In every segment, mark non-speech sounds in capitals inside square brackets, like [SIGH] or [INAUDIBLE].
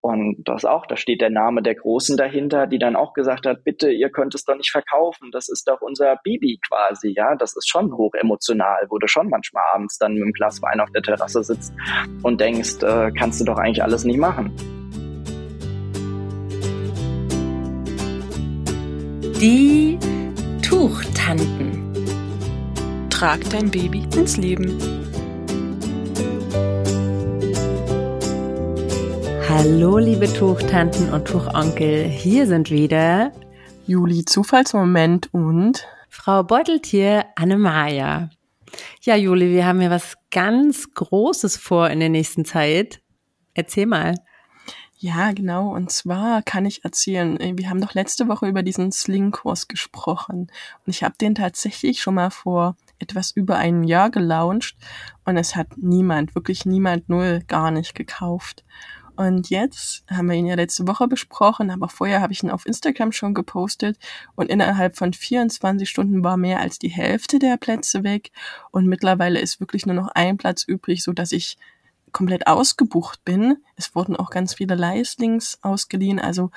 Und das auch, da steht der Name der Großen dahinter, die dann auch gesagt hat, bitte, ihr könnt es doch nicht verkaufen, das ist doch unser Bibi quasi, ja, das ist schon hoch emotional, wo du schon manchmal abends dann mit einem Glas Wein auf der Terrasse sitzt und denkst, äh, kannst du doch eigentlich alles nicht machen. Die Tuchtanten. Trag dein Baby ins Leben. Hallo, liebe Tuchtanten und Tuchonkel. Hier sind wieder Juli Zufallsmoment und Frau Beuteltier Annemaja. Ja, Juli, wir haben ja was ganz Großes vor in der nächsten Zeit. Erzähl mal. Ja, genau. Und zwar kann ich erzählen, äh, wir haben doch letzte Woche über diesen Sling-Kurs gesprochen. Und ich habe den tatsächlich schon mal vor etwas über einem Jahr gelauncht. Und es hat niemand, wirklich niemand, null, gar nicht gekauft. Und jetzt haben wir ihn ja letzte Woche besprochen, aber vorher habe ich ihn auf Instagram schon gepostet. Und innerhalb von 24 Stunden war mehr als die Hälfte der Plätze weg. Und mittlerweile ist wirklich nur noch ein Platz übrig, so dass ich komplett ausgebucht bin. Es wurden auch ganz viele Leislings ausgeliehen, also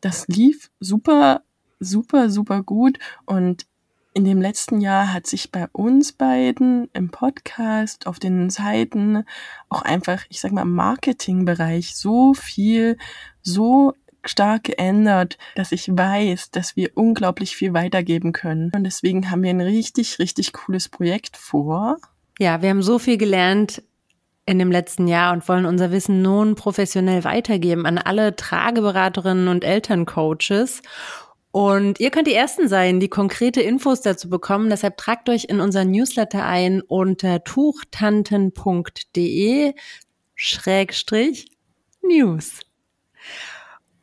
das lief super, super, super gut. Und in dem letzten Jahr hat sich bei uns beiden im Podcast, auf den Seiten, auch einfach, ich sag mal, im Marketingbereich so viel, so stark geändert, dass ich weiß, dass wir unglaublich viel weitergeben können. Und deswegen haben wir ein richtig, richtig cooles Projekt vor. Ja, wir haben so viel gelernt in dem letzten Jahr und wollen unser Wissen nun professionell weitergeben an alle Trageberaterinnen und Elterncoaches. Und ihr könnt die Ersten sein, die konkrete Infos dazu bekommen. Deshalb tragt euch in unseren Newsletter ein unter tuchtanten.de Schrägstrich News.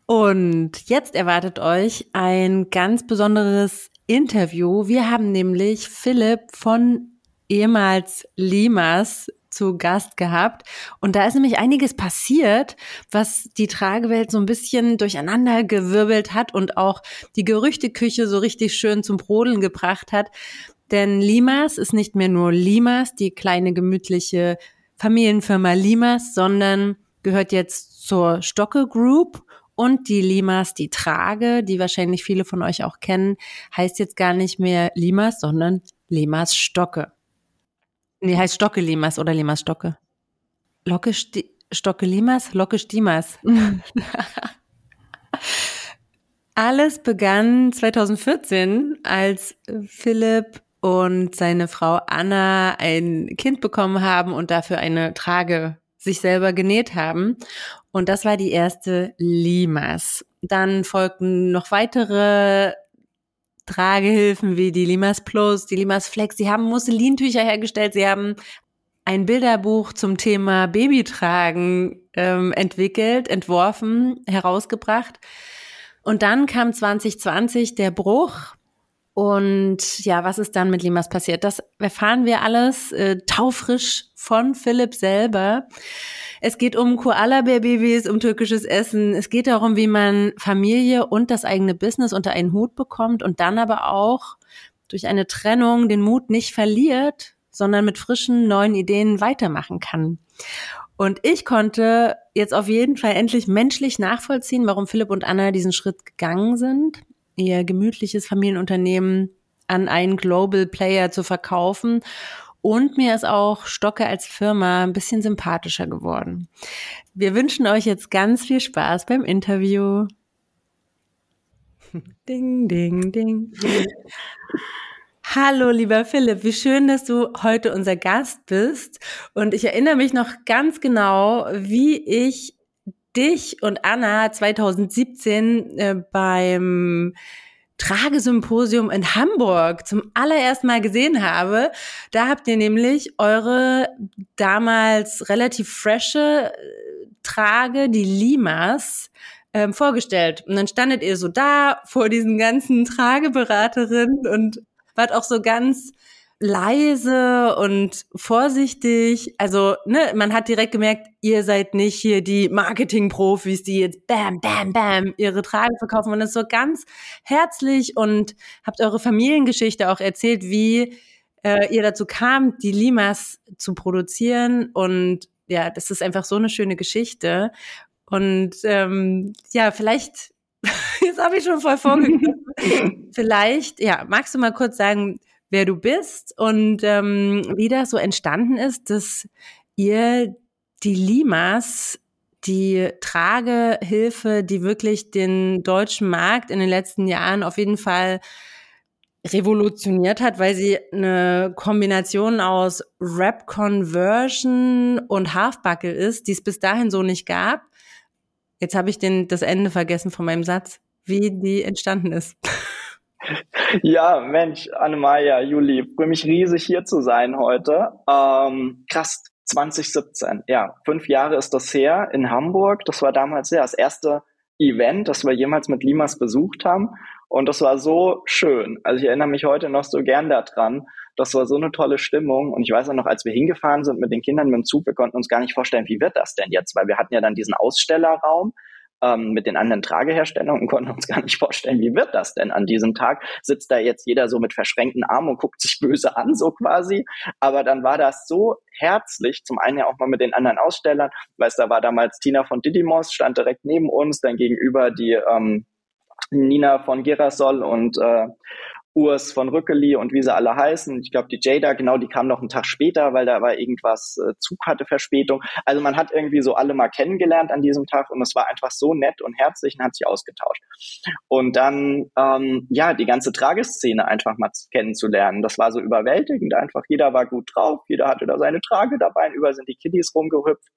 Und jetzt erwartet euch ein ganz besonderes Interview. Wir haben nämlich Philipp von ehemals Limas zu Gast gehabt. Und da ist nämlich einiges passiert, was die Tragewelt so ein bisschen durcheinander gewirbelt hat und auch die Gerüchteküche so richtig schön zum Brodeln gebracht hat. Denn Limas ist nicht mehr nur Limas, die kleine gemütliche Familienfirma Limas, sondern gehört jetzt zur Stocke Group und die Limas, die Trage, die wahrscheinlich viele von euch auch kennen, heißt jetzt gar nicht mehr Limas, sondern Limas Stocke. Nee, heißt Stocke Limas oder Limas Stocke. Locke Sti Stocke Limas, Locke Stimas. [LAUGHS] Alles begann 2014, als Philipp und seine Frau Anna ein Kind bekommen haben und dafür eine Trage sich selber genäht haben. Und das war die erste Limas. Dann folgten noch weitere Tragehilfen wie die Limas Plus, die Limas Flex. Sie haben Musselintücher hergestellt. Sie haben ein Bilderbuch zum Thema Babytragen ähm, entwickelt, entworfen, herausgebracht. Und dann kam 2020 der Bruch. Und ja, was ist dann mit Limas passiert? Das erfahren wir alles äh, taufrisch von Philipp selber. Es geht um Koala-Bär-Babys, um türkisches Essen. Es geht darum, wie man Familie und das eigene Business unter einen Hut bekommt und dann aber auch durch eine Trennung den Mut nicht verliert, sondern mit frischen neuen Ideen weitermachen kann. Und ich konnte jetzt auf jeden Fall endlich menschlich nachvollziehen, warum Philipp und Anna diesen Schritt gegangen sind, ihr gemütliches Familienunternehmen an einen Global Player zu verkaufen und mir ist auch Stocke als Firma ein bisschen sympathischer geworden. Wir wünschen euch jetzt ganz viel Spaß beim Interview. [LAUGHS] Ding, ding, ding. Hallo, lieber Philipp, wie schön, dass du heute unser Gast bist. Und ich erinnere mich noch ganz genau, wie ich dich und Anna 2017 äh, beim Tragesymposium in Hamburg zum allerersten Mal gesehen habe. Da habt ihr nämlich eure damals relativ frische äh, Trage, die Limas, ähm, vorgestellt. Und dann standet ihr so da vor diesen ganzen Trageberaterinnen und wart auch so ganz leise und vorsichtig. Also, ne, man hat direkt gemerkt, ihr seid nicht hier die Marketing-Profis, die jetzt bam, bam, bam ihre Trage verkaufen. Und das ist so ganz herzlich und habt eure Familiengeschichte auch erzählt, wie äh, ihr dazu kam, die Limas zu produzieren. Und ja, das ist einfach so eine schöne Geschichte. Und ähm, ja, vielleicht, [LAUGHS] jetzt habe ich schon voll vorgegriffen, [LAUGHS] vielleicht, ja, magst du mal kurz sagen, wer du bist und ähm, wie das so entstanden ist, dass ihr die Limas die Tragehilfe, die wirklich den deutschen Markt in den letzten Jahren auf jeden Fall revolutioniert hat, weil sie eine Kombination aus Rap Conversion und Halfbuckle ist, die es bis dahin so nicht gab. Jetzt habe ich den, das Ende vergessen von meinem Satz, wie die entstanden ist. [LAUGHS] Ja, Mensch, Annemaja, Juli, freue mich riesig hier zu sein heute. Ähm, krass, 2017, ja, fünf Jahre ist das her in Hamburg. Das war damals ja das erste Event, das wir jemals mit Limas besucht haben. Und das war so schön. Also ich erinnere mich heute noch so gern daran. Das war so eine tolle Stimmung. Und ich weiß auch noch, als wir hingefahren sind mit den Kindern mit dem Zug, wir konnten uns gar nicht vorstellen, wie wird das denn jetzt? Weil wir hatten ja dann diesen Ausstellerraum ähm, mit den anderen Trageherstellern und konnten uns gar nicht vorstellen, wie wird das denn an diesem Tag? Sitzt da jetzt jeder so mit verschränkten Armen und guckt sich böse an, so quasi. Aber dann war das so herzlich, zum einen ja auch mal mit den anderen Ausstellern, weil da war damals Tina von Didymos, stand direkt neben uns, dann gegenüber die ähm, Nina von Girasol und äh, Urs von Rückeli und wie sie alle heißen. Ich glaube, die Jada, genau, die kam noch einen Tag später, weil da war irgendwas, äh, Zug hatte Verspätung. Also man hat irgendwie so alle mal kennengelernt an diesem Tag und es war einfach so nett und herzlich und hat sich ausgetauscht. Und dann, ähm, ja, die ganze Trageszene einfach mal kennenzulernen. Das war so überwältigend einfach. Jeder war gut drauf, jeder hatte da seine Trage dabei, überall sind die Kiddies rumgehüpft.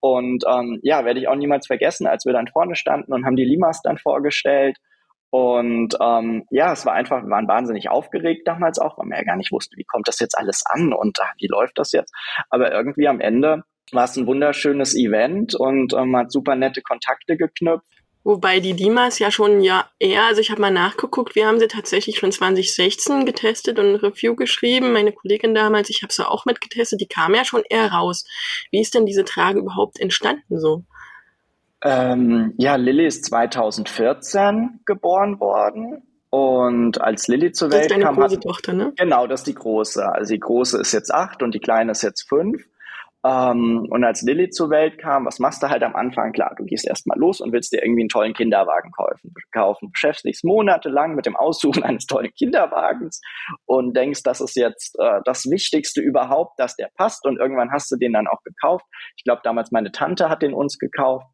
Und ähm, ja, werde ich auch niemals vergessen, als wir dann vorne standen und haben die Limas dann vorgestellt und ähm, ja, es war einfach, wir waren wahnsinnig aufgeregt damals auch, weil man ja gar nicht wusste, wie kommt das jetzt alles an und ah, wie läuft das jetzt. Aber irgendwie am Ende war es ein wunderschönes Event und ähm, hat super nette Kontakte geknüpft. Wobei die Dimas ja schon ja eher, also ich habe mal nachgeguckt, wir haben sie tatsächlich schon 2016 getestet und ein Review geschrieben. Meine Kollegin damals, ich habe sie auch mitgetestet, die kam ja schon eher raus. Wie ist denn diese Trage überhaupt entstanden so? Ähm, ja, Lilly ist 2014 geboren worden. Und als Lilly zur Welt kam, Das ist deine große Tochter, ne? Genau, das ist die große. Also die große ist jetzt acht und die kleine ist jetzt fünf. Ähm, und als Lilly zur Welt kam, was machst du halt am Anfang? Klar, du gehst erstmal los und willst dir irgendwie einen tollen Kinderwagen kaufen. kaufen. Beschäftigst monatelang mit dem Aussuchen [LAUGHS] eines tollen Kinderwagens und denkst, das ist jetzt äh, das Wichtigste überhaupt, dass der passt. Und irgendwann hast du den dann auch gekauft. Ich glaube, damals meine Tante hat den uns gekauft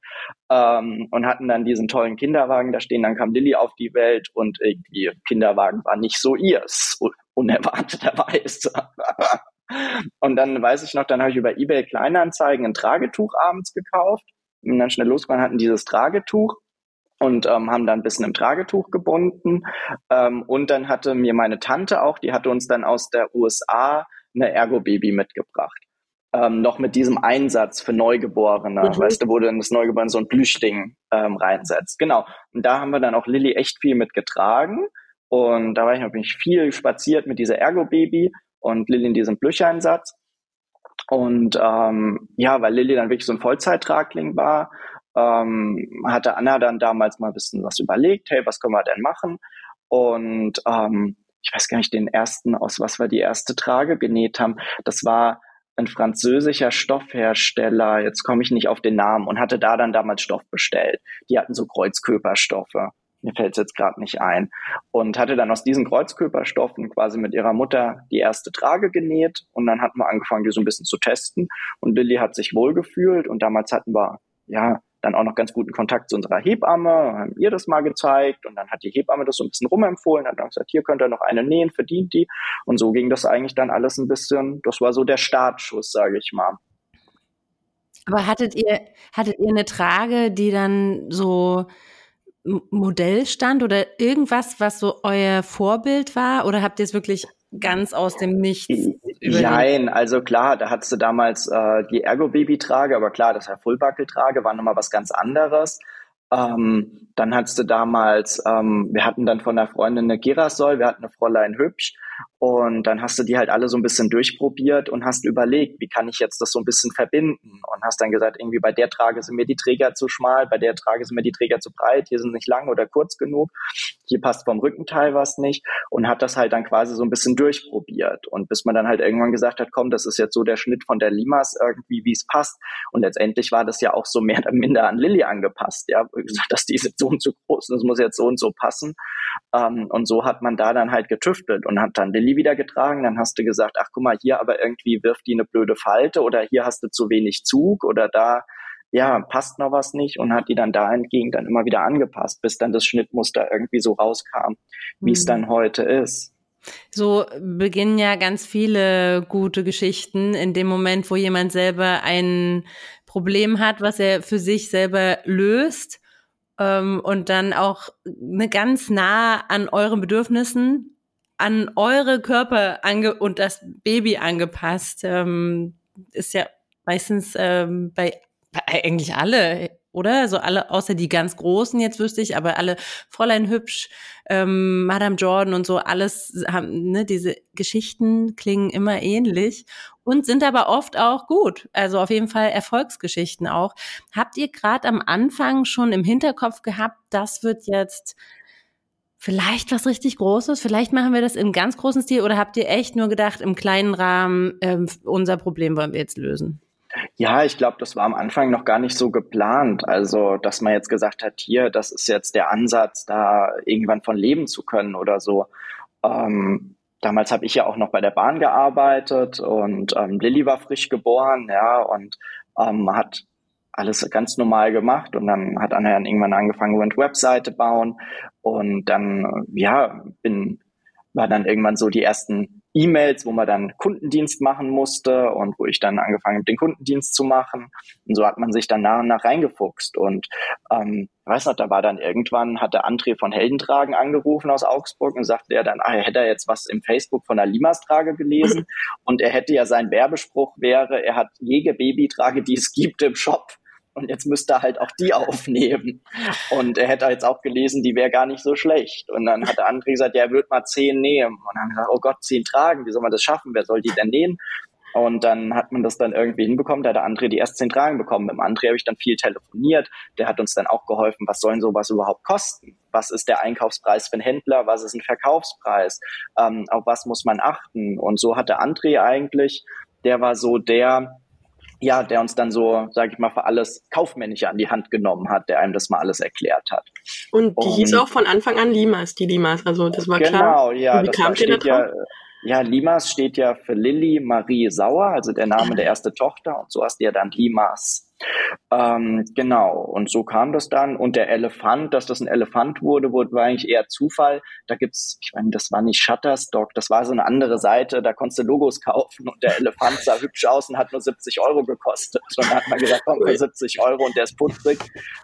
ähm, und hatten dann diesen tollen Kinderwagen da stehen. Dann kam Lilly auf die Welt und irgendwie Kinderwagen war nicht so ihrs, unerwarteterweise. [LAUGHS] Und dann weiß ich noch, dann habe ich über eBay Kleinanzeigen ein Tragetuch abends gekauft und dann schnell losgefahren, hatten dieses Tragetuch und ähm, haben dann ein bisschen im Tragetuch gebunden. Ähm, und dann hatte mir meine Tante auch, die hatte uns dann aus der USA eine Ergo-Baby mitgebracht. Ähm, noch mit diesem Einsatz für Neugeborene, mhm. weißt du, wo dann das Neugeborene so ein Plüschding ähm, reinsetzt. Genau. Und da haben wir dann auch Lilly echt viel mitgetragen. Und da war ich natürlich viel spaziert mit dieser Ergo-Baby und Lilly in diesem Blücheinsatz. Und ähm, ja, weil Lilly dann wirklich so ein Vollzeittragling war, ähm, hatte Anna dann damals mal ein bisschen was überlegt, hey, was können wir denn machen? Und ähm, ich weiß gar nicht, den ersten, aus was wir die erste Trage genäht haben, das war ein französischer Stoffhersteller, jetzt komme ich nicht auf den Namen, und hatte da dann damals Stoff bestellt. Die hatten so Kreuzkörperstoffe mir fällt es jetzt gerade nicht ein, und hatte dann aus diesen Kreuzkörperstoffen quasi mit ihrer Mutter die erste Trage genäht und dann hatten wir angefangen, die so ein bisschen zu testen. Und Lilly hat sich wohlgefühlt und damals hatten wir ja dann auch noch ganz guten Kontakt zu unserer Hebamme, haben ihr das mal gezeigt und dann hat die Hebamme das so ein bisschen rumempfohlen, hat dann gesagt, hier könnt ihr noch eine nähen, verdient die. Und so ging das eigentlich dann alles ein bisschen, das war so der Startschuss, sage ich mal. Aber hattet ihr, hattet ihr eine Trage, die dann so Modell stand oder irgendwas, was so euer Vorbild war? Oder habt ihr es wirklich ganz aus dem Nichts überlegt? Nein, also klar, da hattest du damals äh, die Ergo-Baby-Trage, aber klar, das Fullbuckle-Trage war nochmal was ganz anderes. Ähm, dann hattest du damals, ähm, wir hatten dann von der Freundin eine Girasol, wir hatten eine Fräulein Hübsch Und dann hast du die halt alle so ein bisschen durchprobiert und hast überlegt, wie kann ich jetzt das so ein bisschen verbinden? Und hast dann gesagt, irgendwie bei der Trage sind mir die Träger zu schmal, bei der Trage sind mir die Träger zu breit, hier sind nicht lang oder kurz genug, hier passt vom Rückenteil was nicht und hat das halt dann quasi so ein bisschen durchprobiert. Und bis man dann halt irgendwann gesagt hat, komm, das ist jetzt so der Schnitt von der Limas irgendwie, wie es passt. Und letztendlich war das ja auch so mehr oder minder an Lilly angepasst, ja, gesagt, dass die so und so groß und das muss jetzt so und so passen. Ähm, und so hat man da dann halt getüftelt und hat dann Lilly wieder getragen, dann hast du gesagt, ach guck mal, hier aber irgendwie wirft die eine blöde Falte oder hier hast du zu wenig Zug oder da ja, passt noch was nicht und hat die dann da entgegen dann immer wieder angepasst, bis dann das Schnittmuster irgendwie so rauskam, wie mhm. es dann heute ist. So beginnen ja ganz viele gute Geschichten in dem Moment, wo jemand selber ein Problem hat, was er für sich selber löst ähm, und dann auch ne, ganz nah an euren Bedürfnissen an eure Körper ange und das Baby angepasst. Ähm, ist ja meistens ähm, bei, bei eigentlich alle, oder? So alle, außer die ganz Großen jetzt wüsste ich, aber alle Fräulein Hübsch, ähm, Madame Jordan und so, alles haben, ne, diese Geschichten klingen immer ähnlich und sind aber oft auch gut. Also auf jeden Fall Erfolgsgeschichten auch. Habt ihr gerade am Anfang schon im Hinterkopf gehabt, das wird jetzt vielleicht was richtig Großes? Vielleicht machen wir das im ganz großen Stil oder habt ihr echt nur gedacht, im kleinen Rahmen, ähm, unser Problem wollen wir jetzt lösen? Ja, ich glaube, das war am Anfang noch gar nicht so geplant. Also, dass man jetzt gesagt hat, hier, das ist jetzt der Ansatz, da irgendwann von leben zu können oder so. Ähm, damals habe ich ja auch noch bei der Bahn gearbeitet und ähm, Lilly war frisch geboren, ja, und ähm, hat alles ganz normal gemacht und dann hat Anna dann irgendwann angefangen, eine Webseite bauen und dann, ja, bin, war dann irgendwann so die ersten E-Mails, wo man dann Kundendienst machen musste und wo ich dann angefangen habe, den Kundendienst zu machen. Und so hat man sich dann nach und nach reingefuchst. Und ähm, weiß noch, da war dann irgendwann, hat der André von Heldentragen angerufen aus Augsburg und sagte er dann, ah, er hätte jetzt was im Facebook von der Limas-Trage gelesen [LAUGHS] und er hätte ja sein Werbespruch wäre, er hat jede Babytrage, die es gibt im Shop und jetzt müsste er halt auch die [LAUGHS] aufnehmen. Und er hätte jetzt auch gelesen, die wäre gar nicht so schlecht. Und dann hat der André gesagt, ja, er wird mal zehn nehmen. Und dann haben wir gesagt, oh Gott, zehn tragen, wie soll man das schaffen? Wer soll die denn nähen? Und dann hat man das dann irgendwie hinbekommen. Da hat der André die ersten zehn Tragen bekommen. Mit dem André habe ich dann viel telefoniert. Der hat uns dann auch geholfen, was sollen sowas überhaupt kosten? Was ist der Einkaufspreis für einen Händler? Was ist ein Verkaufspreis? Ähm, auf was muss man achten? Und so hat der André eigentlich, der war so der, ja, der uns dann so, sage ich mal, für alles Kaufmännische an die Hand genommen hat, der einem das mal alles erklärt hat. Und die und, hieß auch von Anfang an Limas, die Limas, also das war genau, klar. Genau, ja, wie das kam war, da ja, ja, Limas steht ja für Lilly Marie Sauer, also der Name der erste Tochter, und so hast du ja dann Limas. Ähm, genau, und so kam das dann. Und der Elefant, dass das ein Elefant wurde, wurde war eigentlich eher Zufall. Da gibt's, ich meine, das war nicht Shutterstock, das war so eine andere Seite, da konntest du Logos [LAUGHS] kaufen und der Elefant sah hübsch aus und hat nur 70 Euro gekostet. Und dann hat man gesagt, komm, für 70 Euro und der ist putzig.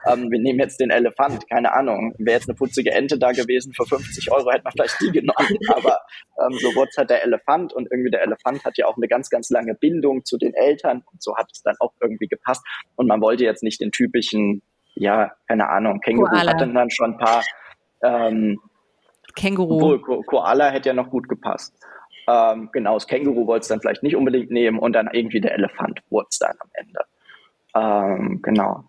Ähm, wir nehmen jetzt den Elefant, keine Ahnung. Wäre jetzt eine putzige Ente da gewesen, für 50 Euro hätte man vielleicht die genommen. [LAUGHS] Aber ähm, so wurde es halt der Elefant und irgendwie der Elefant hat ja auch eine ganz, ganz lange Bindung zu den Eltern und so hat es dann auch irgendwie gepasst. Und man wollte jetzt nicht den typischen, ja, keine Ahnung, Känguru Koala. hatte dann schon ein paar. Ähm, Känguru. Obwohl, Ko Koala hätte ja noch gut gepasst. Ähm, genau, das Känguru wollte es dann vielleicht nicht unbedingt nehmen und dann irgendwie der Elefant wurde es dann am Ende. Ähm, genau.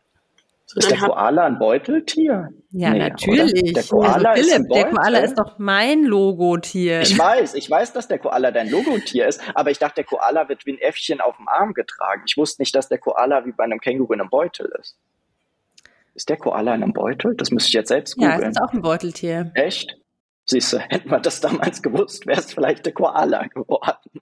Ist der Koala ein Beuteltier? Ja, nee, natürlich. Der Koala, also Philipp, ist der Koala ist doch mein Logotier. Ich weiß, ich weiß, dass der Koala dein Logotier ist, aber ich dachte, der Koala wird wie ein Äffchen auf dem Arm getragen. Ich wusste nicht, dass der Koala wie bei einem Känguru in einem Beutel ist. Ist der Koala in einem Beutel? Das müsste ich jetzt selbst googeln. Ja, ist auch ein Beuteltier. Echt? Siehst du, hätten wir das damals gewusst, wäre es vielleicht der Koala geworden.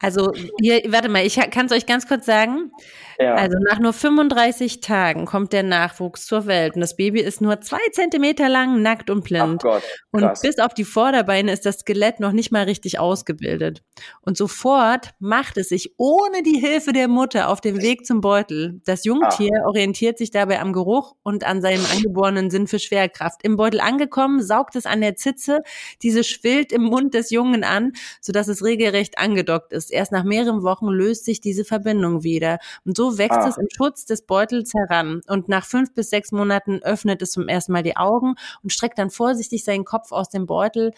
Also, hier, warte mal, ich kann es euch ganz kurz sagen. Ja. Also nach nur 35 Tagen kommt der Nachwuchs zur Welt und das Baby ist nur zwei Zentimeter lang, nackt und blind. Gott, und bis auf die Vorderbeine ist das Skelett noch nicht mal richtig ausgebildet. Und sofort macht es sich ohne die Hilfe der Mutter auf den Weg zum Beutel. Das Jungtier Ach. orientiert sich dabei am Geruch und an seinem angeborenen Sinn für Schwerkraft. Im Beutel angekommen, saugt es an der Zitze, diese schwillt im Mund des Jungen an, sodass es regelrecht angedockt ist. Erst nach mehreren Wochen löst sich diese Verbindung wieder. Und so so wächst ah. es im Schutz des Beutels heran. Und nach fünf bis sechs Monaten öffnet es zum ersten Mal die Augen und streckt dann vorsichtig seinen Kopf aus dem Beutel.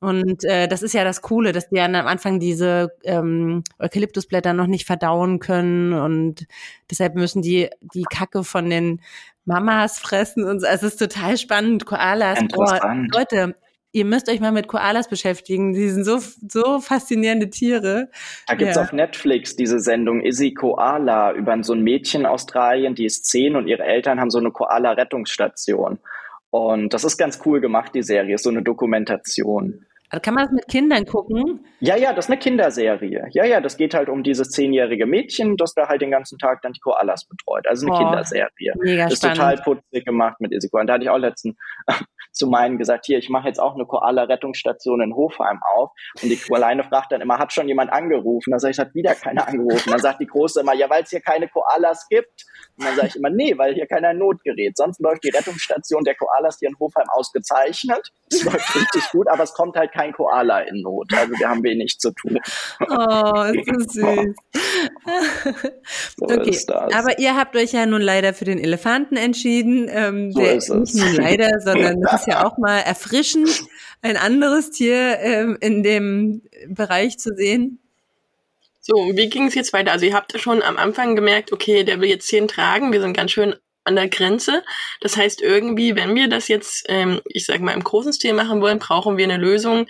Und äh, das ist ja das Coole, dass die dann am Anfang diese ähm, Eukalyptusblätter noch nicht verdauen können und deshalb müssen die die Kacke von den Mamas fressen und so. Es ist total spannend. Koalas. Boah, Leute, ihr müsst euch mal mit Koalas beschäftigen. Die sind so, so faszinierende Tiere. Da gibt's Ja. auf Netflix diese Sendung Izzy Koala über so ein Mädchen in Australien, die ist zehn und ihre Eltern haben so eine Koala-Rettungsstation. Und das ist ganz cool gemacht, die Serie, ist so eine Dokumentation. Also kann man das mit Kindern gucken? Ja, ja, das ist eine Kinderserie. Ja, ja, das geht halt um dieses zehnjährige Mädchen, das da halt den ganzen Tag dann die Koalas betreut. Also eine Oh, Kinderserie. Mega ist spannend. total putzig gemacht mit Isiko. Und da hatte ich auch letztens [LAUGHS] zu meinen gesagt, hier, ich mache jetzt auch eine Koala-Rettungsstation in Hofheim auf. Und die Kleine [LAUGHS] fragt dann immer, hat schon jemand angerufen? Dann sage ich, hat wieder keiner angerufen. Dann sagt die Große immer, ja, weil es hier keine Koalas gibt. Und dann sage ich immer, nee, weil hier keiner Notgerät. Sonst läuft die Rettungsstation der Koalas hier in Hofheim ausgezeichnet. Es läuft richtig gut, aber es kommt halt kein Koala in Not. Also wir haben wenig zu tun. Oh, ist das süß. [LAUGHS] So okay, ist das. aber ihr habt euch ja nun leider für den Elefanten entschieden. Ähm, So der ist es. nicht nur leider, [LAUGHS] sondern das ist ja auch mal erfrischend, ein anderes Tier ähm, in dem Bereich zu sehen. So, wie ging es jetzt weiter? Also ihr habt ja schon am Anfang gemerkt, okay, der will jetzt zehn tragen, wir sind ganz schön an der Grenze. Das heißt, irgendwie, wenn wir das jetzt, ähm, ich sag mal, im großen Stil machen wollen, brauchen wir eine Lösung.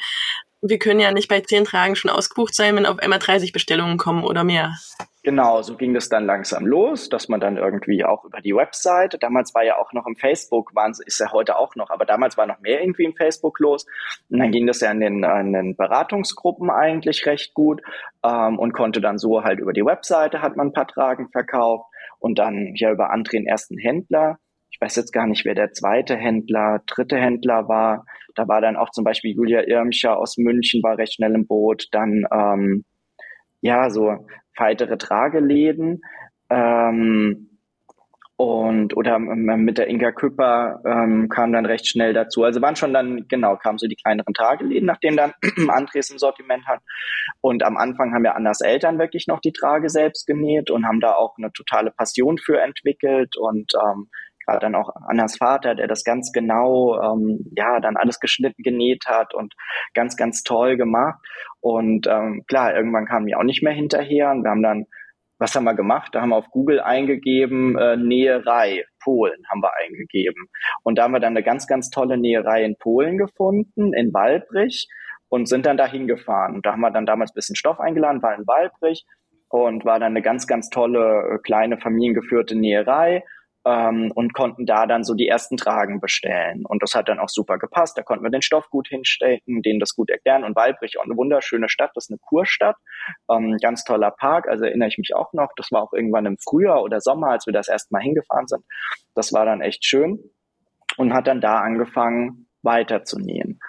Wir können ja nicht bei zehn Tragen schon ausgebucht sein, wenn auf einmal 30 Bestellungen kommen oder mehr. Genau, so ging das dann langsam los, dass man dann irgendwie auch über die Webseite, damals war ja auch noch im Facebook, waren, ist ja heute auch noch, aber damals war noch mehr irgendwie im Facebook los. Und dann ging das ja in den, in den Beratungsgruppen eigentlich recht gut ähm, und konnte dann so halt über die Webseite hat man ein paar Tragen verkauft und dann ja über André den ersten Händler. Ich weiß jetzt gar nicht, wer der zweite Händler, dritte Händler war. Da war dann auch zum Beispiel Julia Irmscher aus München, war recht schnell im Boot. Dann ähm, ja, so weitere Trageläden ähm, und oder m- mit der Inga Küpper ähm, kam dann recht schnell dazu. Also waren schon dann, genau, kamen so die kleineren Trageläden, nachdem dann [CLEARS THROAT] Andres im Sortiment hat. Und am Anfang haben ja Annas Eltern wirklich noch die Trage selbst genäht und haben da auch eine totale Passion für entwickelt und ähm, gerade dann auch Annas Vater, der das ganz genau, ähm, ja, dann alles geschnitten, genäht hat und ganz, ganz toll gemacht. Und ähm, klar, irgendwann kamen wir auch nicht mehr hinterher und wir haben dann, was haben wir gemacht? Da haben wir auf Google eingegeben, äh, Näherei, Polen haben wir eingegeben. Und da haben wir dann eine ganz, ganz tolle Näherei in Polen gefunden, in Walbrich und sind dann dahin gefahren. Und da haben wir dann damals ein bisschen Stoff eingeladen, war in Walbrich und war dann eine ganz, ganz tolle, äh, kleine familiengeführte Näherei ähm, und konnten da dann so die ersten Tragen bestellen. Und das hat dann auch super gepasst. Da konnten wir den Stoff gut hinstecken, denen das gut erklären. Und Walbrich auch eine wunderschöne Stadt, das ist eine Kurstadt, ähm, ganz toller Park. Also erinnere ich mich auch noch. Das war auch irgendwann im Frühjahr oder Sommer, als wir das erste Mal hingefahren sind. Das war dann echt schön und hat dann da angefangen weiter zu nähen.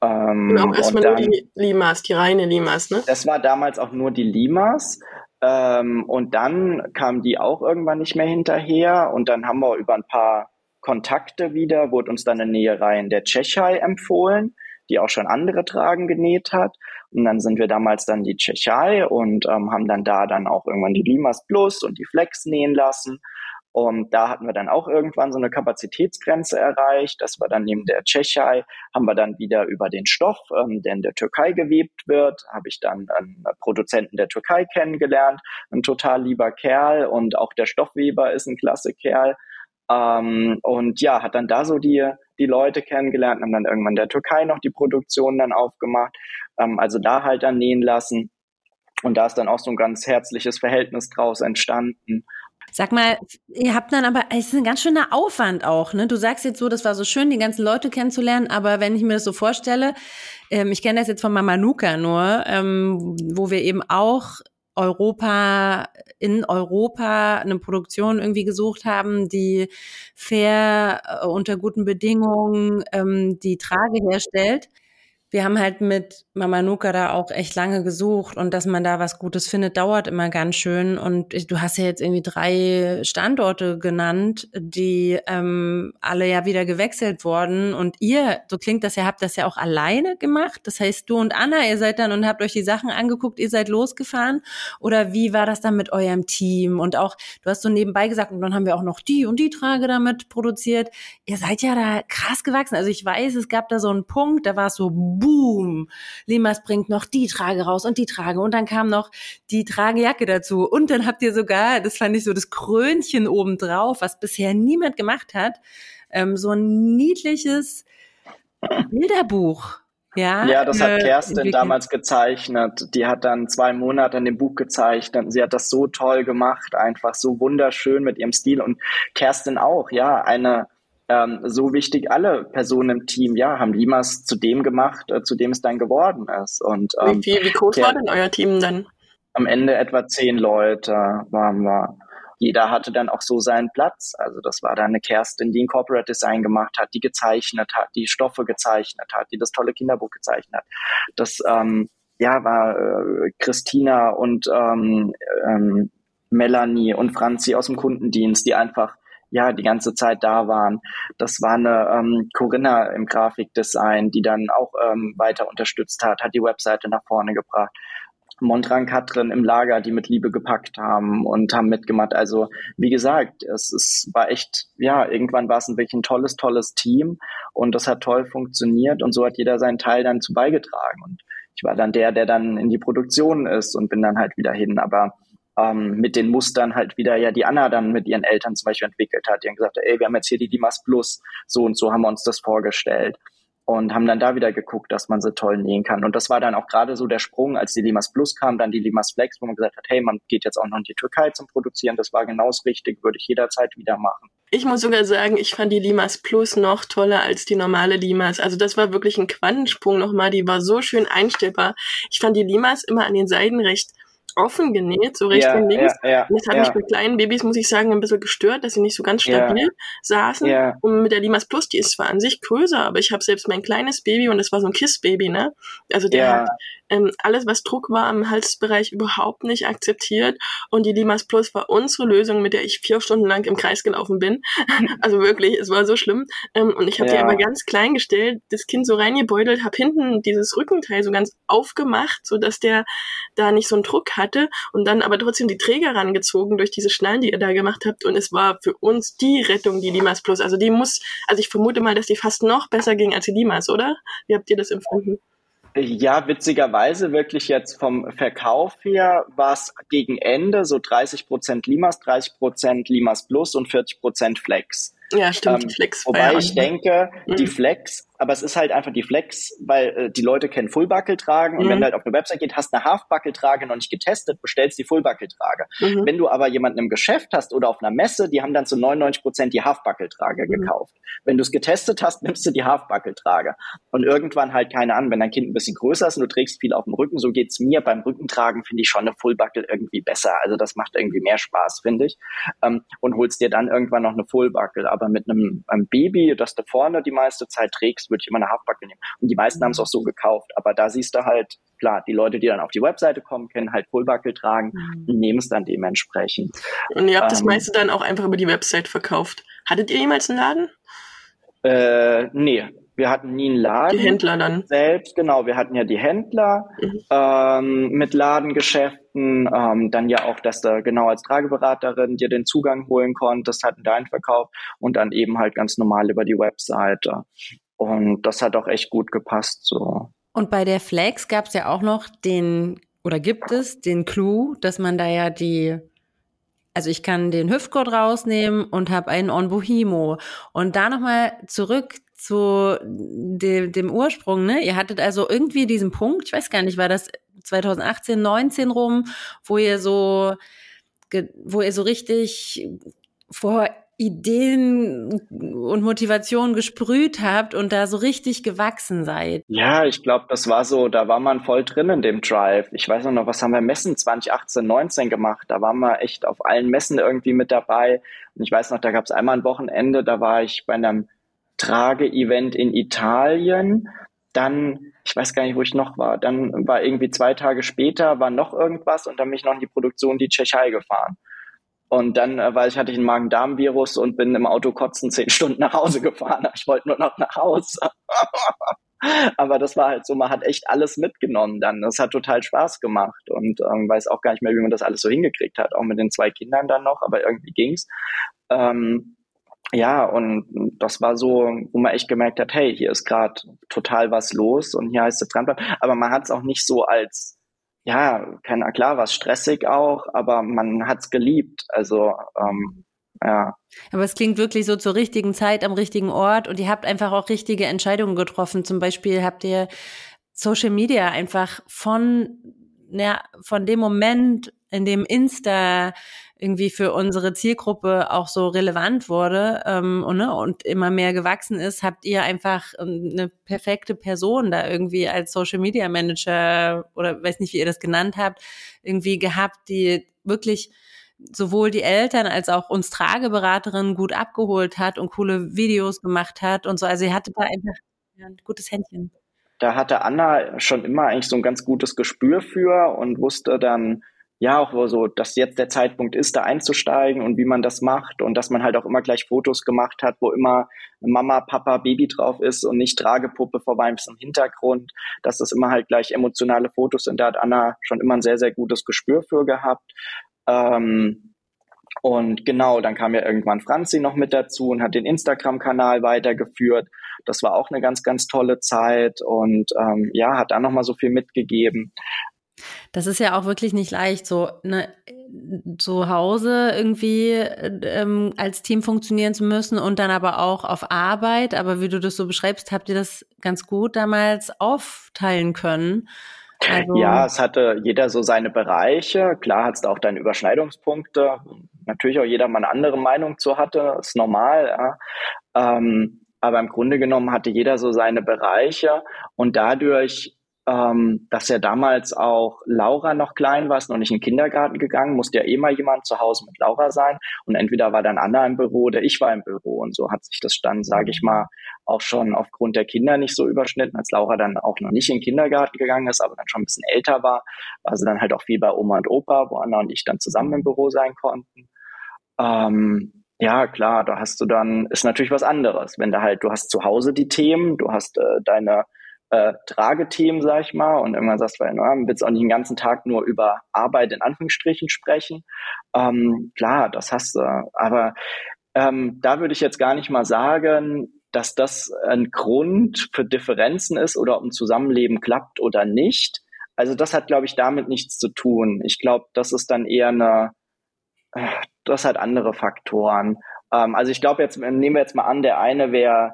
Ähm, Und auch erstmal nur die Limas, die reine Limas, ne? das war damals auch nur die Limas. Ähm, und dann kam die auch irgendwann nicht mehr hinterher. Und dann haben wir über ein paar Kontakte wieder, wurde uns dann eine Näherei in der Tschechei empfohlen, die auch schon andere Tragen genäht hat. Und dann sind wir damals dann die Tschechei und ähm, haben dann da dann auch irgendwann die Limas Plus und die Flex nähen lassen. Und da hatten wir dann auch irgendwann so eine Kapazitätsgrenze erreicht. Das war dann neben der Tschechei, haben wir dann wieder über den Stoff, ähm, der in der Türkei gewebt wird, habe ich dann einen Produzenten der Türkei kennengelernt, ein total lieber Kerl und auch der Stoffweber ist ein klasse Kerl. Ähm, und ja, hat dann da so die, die Leute kennengelernt, haben dann irgendwann der Türkei noch die Produktion dann aufgemacht, ähm, also da halt dann nähen lassen. Und da ist dann auch so ein ganz herzliches Verhältnis draus entstanden. Sag mal, ihr habt dann aber, es ist ein ganz schöner Aufwand auch, ne? Du sagst jetzt so, das war so schön, die ganzen Leute kennenzulernen, aber wenn ich mir das so vorstelle, ähm, ich kenne das jetzt von Mama Nuka nur, ähm, wo wir eben auch Europa, in Europa eine Produktion irgendwie gesucht haben, die fair, äh, unter guten Bedingungen ähm, die Trage herstellt. Wir haben halt mit Mama Nuka da auch echt lange gesucht und dass man da was Gutes findet, dauert immer ganz schön. Und du hast ja jetzt irgendwie drei Standorte genannt, die ähm, alle ja wieder gewechselt wurden. Und ihr, so klingt das ja, habt das ja auch alleine gemacht. Das heißt, du und Anna, ihr seid dann und habt euch die Sachen angeguckt, ihr seid losgefahren. Oder wie war das dann mit eurem Team? Und auch, du hast so nebenbei gesagt, und dann haben wir auch noch die und die Trage damit produziert. Ihr seid ja da krass gewachsen. Also ich weiß, es gab da so einen Punkt, da war es so, boom, Limas bringt noch die Trage raus und die Trage und dann kam noch die Tragejacke dazu und dann habt ihr sogar, das fand ich so das Krönchen oben drauf, was bisher niemand gemacht hat, ähm, so ein niedliches Bilderbuch ja, ja, das hat äh, Kerstin damals gezeichnet. Die hat dann zwei Monate an dem Buch gezeichnet. Sie hat das so toll gemacht, einfach so wunderschön mit ihrem Stil. Und Kerstin auch, ja, eine ähm, so wichtig. Alle Personen im Team, ja, haben Limas zu dem gemacht, äh, zu dem es dann geworden ist. Und ähm, wie, viel, wie groß war denn euer Team dann? Am Ende etwa zehn Leute waren wir jeder hatte dann auch so seinen Platz. Also das war dann eine Kerstin, die ein Corporate Design gemacht hat, die gezeichnet hat, die Stoffe gezeichnet hat, die das tolle Kinderbuch gezeichnet hat. Das ähm, ja war äh, Christina und ähm, ähm, Melanie und Franzi aus dem Kundendienst, die einfach ja die ganze Zeit da waren. Das war eine ähm, Corinna im Grafikdesign, die dann auch ähm, weiter unterstützt hat, hat die Webseite nach vorne gebracht. Montran Katrin im Lager, die mit Liebe gepackt haben und haben mitgemacht. Also wie gesagt, es, es war echt, ja, irgendwann war es ein wirklich ein tolles, tolles Team und das hat toll funktioniert und so hat jeder seinen Teil dann zu beigetragen. Und ich war dann der, der dann in die Produktion ist und bin dann halt wieder hin. Aber ähm, mit den Mustern halt wieder ja die Anna dann mit ihren Eltern zum Beispiel entwickelt hat. Die haben gesagt, ey, wir haben jetzt hier die Dimas Plus, so und so haben wir uns das vorgestellt und haben dann da wieder geguckt, dass man sie toll nähen kann. Und das war dann auch gerade so der Sprung, als die Limas Plus kam, dann die Limas Flex, wo man gesagt hat, hey, man geht jetzt auch noch in die Türkei zum Produzieren. Das war genau das Richtige, würde ich jederzeit wieder machen. Ich muss sogar sagen, ich fand die Limas Plus noch toller als die normale Limas. Also das war wirklich ein Quantensprung nochmal. Die war so schön einstellbar. Ich fand die Limas immer an den Seiten recht offen genäht, so rechts ja, und links. Ja, ja, und das hat mich mit kleinen Babys, muss ich sagen, ein bisschen gestört, dass sie nicht so ganz stabil saßen. Und mit der Limas Plus, die ist zwar an sich größer, aber ich habe selbst mein kleines Baby und das war so ein Kiss-Baby, ne? Also der hat ähm, alles, was Druck war im Halsbereich, überhaupt nicht akzeptiert. Und die Limas Plus war unsere Lösung, mit der ich vier Stunden lang im Kreis gelaufen bin. [LAUGHS] also wirklich, es war so schlimm. Ähm, und ich habe ja. die aber ganz klein gestellt, das Kind so reingebeutelt, habe hinten dieses Rückenteil so ganz aufgemacht, so dass der da nicht so einen Druck hatte und dann aber trotzdem die Träger rangezogen durch diese Schnallen, die ihr da gemacht habt. Und es war für uns die Rettung, die Limas Plus. Also die muss, also ich vermute mal, dass die fast noch besser ging als die Limas, oder? Wie habt ihr das empfunden? Ja, witzigerweise wirklich jetzt vom Verkauf her war es gegen Ende so 30 Prozent Limas, 30 Prozent Limas Plus und 40 Prozent Flex. Ja, stimmt, ähm, Flex. Wobei ich denke, mhm. die Flex, aber es ist halt einfach die Flex, weil äh, die Leute kennen Fullbuckle-Tragen und wenn mhm. du halt auf eine Website geht, hast eine Halfbuckle-Trage noch nicht getestet, bestellst die Fullbuckle-Trage. Mhm. Wenn du aber jemanden im Geschäft hast oder auf einer Messe, die haben dann zu 99 Prozent die Halfbuckle-Trage mhm. gekauft. Wenn du es getestet hast, nimmst du die Halfbuckle-Trage. Und irgendwann halt keine an, wenn dein Kind ein bisschen größer ist und du trägst viel auf dem Rücken, so geht's mir. Beim Rückentragen finde ich schon eine Fullbuckle irgendwie besser. Also das macht irgendwie mehr Spaß, finde ich. Ähm, und holst dir dann irgendwann noch eine Fullbuckle. Aber mit einem, einem Baby, das du vorne die meiste Zeit trägst, würde ich immer eine Halfbuckle nehmen. Und die meisten mhm. haben es auch so gekauft. Aber da siehst du halt, klar, die Leute, die dann auf die Webseite kommen, können halt Fullbuckle tragen mhm. und nehmen es dann dementsprechend. Und ihr habt ähm, das meiste dann auch einfach über die Website verkauft. Hattet ihr jemals einen Laden? Äh, nee, wir hatten nie einen Laden. Die Händler dann. Selbst, genau. Wir hatten ja die Händler mhm. ähm, mit Ladengeschäften. Ähm, dann ja auch, dass du genau als Trageberaterin dir den Zugang holen konntest, hatten deinen Verkauf und dann eben halt ganz normal über die Webseite. Und das hat auch echt gut gepasst so. Und bei der Flex gab es ja auch noch den, oder gibt es den Clou, dass man da ja die also ich kann den Hüftgurt rausnehmen und habe einen On Bohemo. Und da nochmal zurück zu dem, dem Ursprung, ne? Ihr hattet also irgendwie diesen Punkt, ich weiß gar nicht, war das 2018, 19 rum, wo ihr so, wo ihr so richtig vor Ideen und Motivation gesprüht habt und da so richtig gewachsen seid. Ja, ich glaube, das war so, da war man voll drin in dem Drive. Ich weiß noch, was haben wir Messen 2018, 19 gemacht? Da waren wir echt auf allen Messen irgendwie mit dabei. Und ich weiß noch, da gab es einmal ein Wochenende, da war ich bei einem Trage-Event in Italien. Dann, ich weiß gar nicht, wo ich noch war. Dann war irgendwie zwei Tage später, war noch irgendwas und dann bin ich noch in die Produktion die Tschechei gefahren. Und dann, äh, weil ich hatte einen Magen-Darm-Virus und bin im Auto kotzen zehn [LAUGHS] Stunden nach Hause gefahren. Ich wollte nur noch nach Hause. [LAUGHS] Aber das war halt so, man hat echt alles mitgenommen dann. Das hat total Spaß gemacht und ähm, weiß auch gar nicht mehr, wie man das alles so hingekriegt hat. Auch mit den zwei Kindern dann noch, aber irgendwie ging's. Ähm, ja, und das war so, wo man echt gemerkt hat, hey, hier ist gerade total was los und hier heißt es dranbleiben. Aber man hat es auch nicht so als, ja, keine klar, was stressig auch, aber man hat es geliebt. Also ähm, ja. Aber es klingt wirklich so zur richtigen Zeit am richtigen Ort und ihr habt einfach auch richtige Entscheidungen getroffen. Zum Beispiel habt ihr Social Media einfach von, ja, von dem Moment, in dem Insta irgendwie für unsere Zielgruppe auch so relevant wurde ähm, und, ne, und immer mehr gewachsen ist, habt ihr einfach ähm, eine perfekte Person da irgendwie als Social Media Manager oder weiß nicht, wie ihr das genannt habt, irgendwie gehabt, die wirklich sowohl die Eltern als auch uns Trageberaterinnen gut abgeholt hat und coole Videos gemacht hat und so. Also ihr hattet da einfach ein gutes Händchen. Da hatte Anna schon immer eigentlich so ein ganz gutes Gespür für und wusste dann, ja, auch so, dass jetzt der Zeitpunkt ist, da einzusteigen und wie man das macht und dass man halt auch immer gleich Fotos gemacht hat, wo immer Mama, Papa, Baby drauf ist und nicht Tragepuppe vorbei im Hintergrund, dass das immer halt gleich emotionale Fotos sind. Da hat Anna schon immer ein sehr, sehr gutes Gespür für gehabt. Ähm, und genau, dann kam ja irgendwann Franzi noch mit dazu und hat den Instagram-Kanal weitergeführt. Das war auch eine ganz, ganz tolle Zeit und ähm, ja, hat da nochmal so viel mitgegeben. Das ist ja auch wirklich nicht leicht, so ne, zu Hause irgendwie ähm, als Team funktionieren zu müssen und dann aber auch auf Arbeit. Aber wie du das so beschreibst, habt ihr das ganz gut damals aufteilen können. Also ja, es hatte jeder so seine Bereiche. Klar hat es auch deine Überschneidungspunkte. Natürlich auch jeder mal eine andere Meinung zu hatte, ist normal. Ja. Ähm, aber im Grunde genommen hatte jeder so seine Bereiche und dadurch ähm, dass ja damals auch Laura noch klein war, ist noch nicht in den Kindergarten gegangen, musste ja eh mal jemand zu Hause mit Laura sein und entweder war dann Anna im Büro oder ich war im Büro und so hat sich das dann, sage ich mal, auch schon aufgrund der Kinder nicht so überschnitten, als Laura dann auch noch nicht in den Kindergarten gegangen ist, aber dann schon ein bisschen älter war, war sie dann halt auch viel bei Oma und Opa, wo Anna und ich dann zusammen im Büro sein konnten. Ähm, ja, klar, da hast du dann, ist natürlich was anderes, wenn du halt, du hast zu Hause die Themen, du hast äh, deine äh, Tragethemen, sag ich mal, und irgendwann sagst du, na, willst auch nicht den ganzen Tag nur über Arbeit in Anführungsstrichen sprechen. Ähm, klar, das hast du, aber ähm, da würde ich jetzt gar nicht mal sagen, dass das ein Grund für Differenzen ist oder ob ein Zusammenleben klappt oder nicht. Also das hat, glaube ich, damit nichts zu tun. Ich glaube, das ist dann eher eine, äh, das hat andere Faktoren. Ähm, also ich glaube jetzt, nehmen wir jetzt mal an, der eine wäre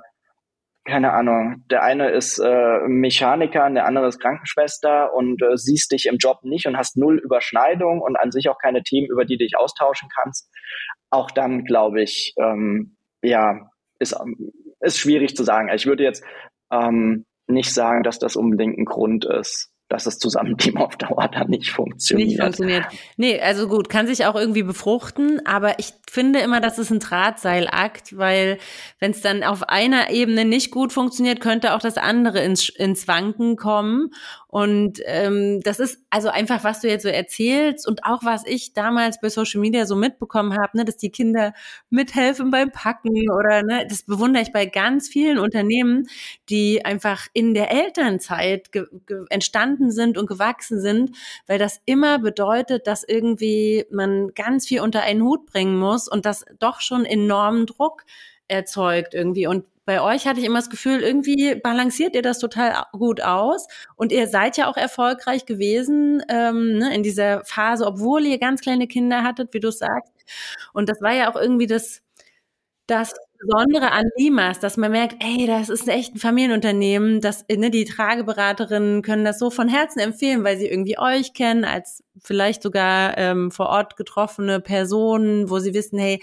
keine Ahnung, der eine ist äh, Mechaniker, der andere ist Krankenschwester und äh, siehst dich im Job nicht und hast null Überschneidung und an sich auch keine Themen, über die dich austauschen kannst, auch dann glaube ich, ähm, ja, ist, ist schwierig zu sagen. Ich würde jetzt ähm, nicht sagen, dass das unbedingt ein Grund ist dass das Zusammenteam auf Dauer dann nicht funktioniert. Nicht funktioniert. Nee, also gut, kann sich auch irgendwie befruchten, aber ich finde immer, das ist ein Drahtseilakt, weil wenn es dann auf einer Ebene nicht gut funktioniert, könnte auch das andere ins, ins Wanken kommen. Und ähm, das ist also einfach, was du jetzt so erzählst und auch was ich damals bei Social Media so mitbekommen habe, ne, dass die Kinder mithelfen beim Packen oder ne, das bewundere ich bei ganz vielen Unternehmen, die einfach in der Elternzeit entstanden sind und gewachsen sind, weil das immer bedeutet, dass irgendwie man ganz viel unter einen Hut bringen muss und das doch schon enormen Druck erzeugt irgendwie. Und bei euch hatte ich immer das Gefühl, irgendwie balanciert ihr das total gut aus. Und ihr seid ja auch erfolgreich gewesen ähm, ne, in dieser Phase, obwohl ihr ganz kleine Kinder hattet, wie du sagst. Und das war ja auch irgendwie das, das Besondere an Limas, dass man merkt, ey, das ist echt ein Familienunternehmen, dass ne, die Trageberaterinnen können das so von Herzen empfehlen, weil sie irgendwie euch kennen als vielleicht sogar ähm, vor Ort getroffene Personen, wo sie wissen, hey,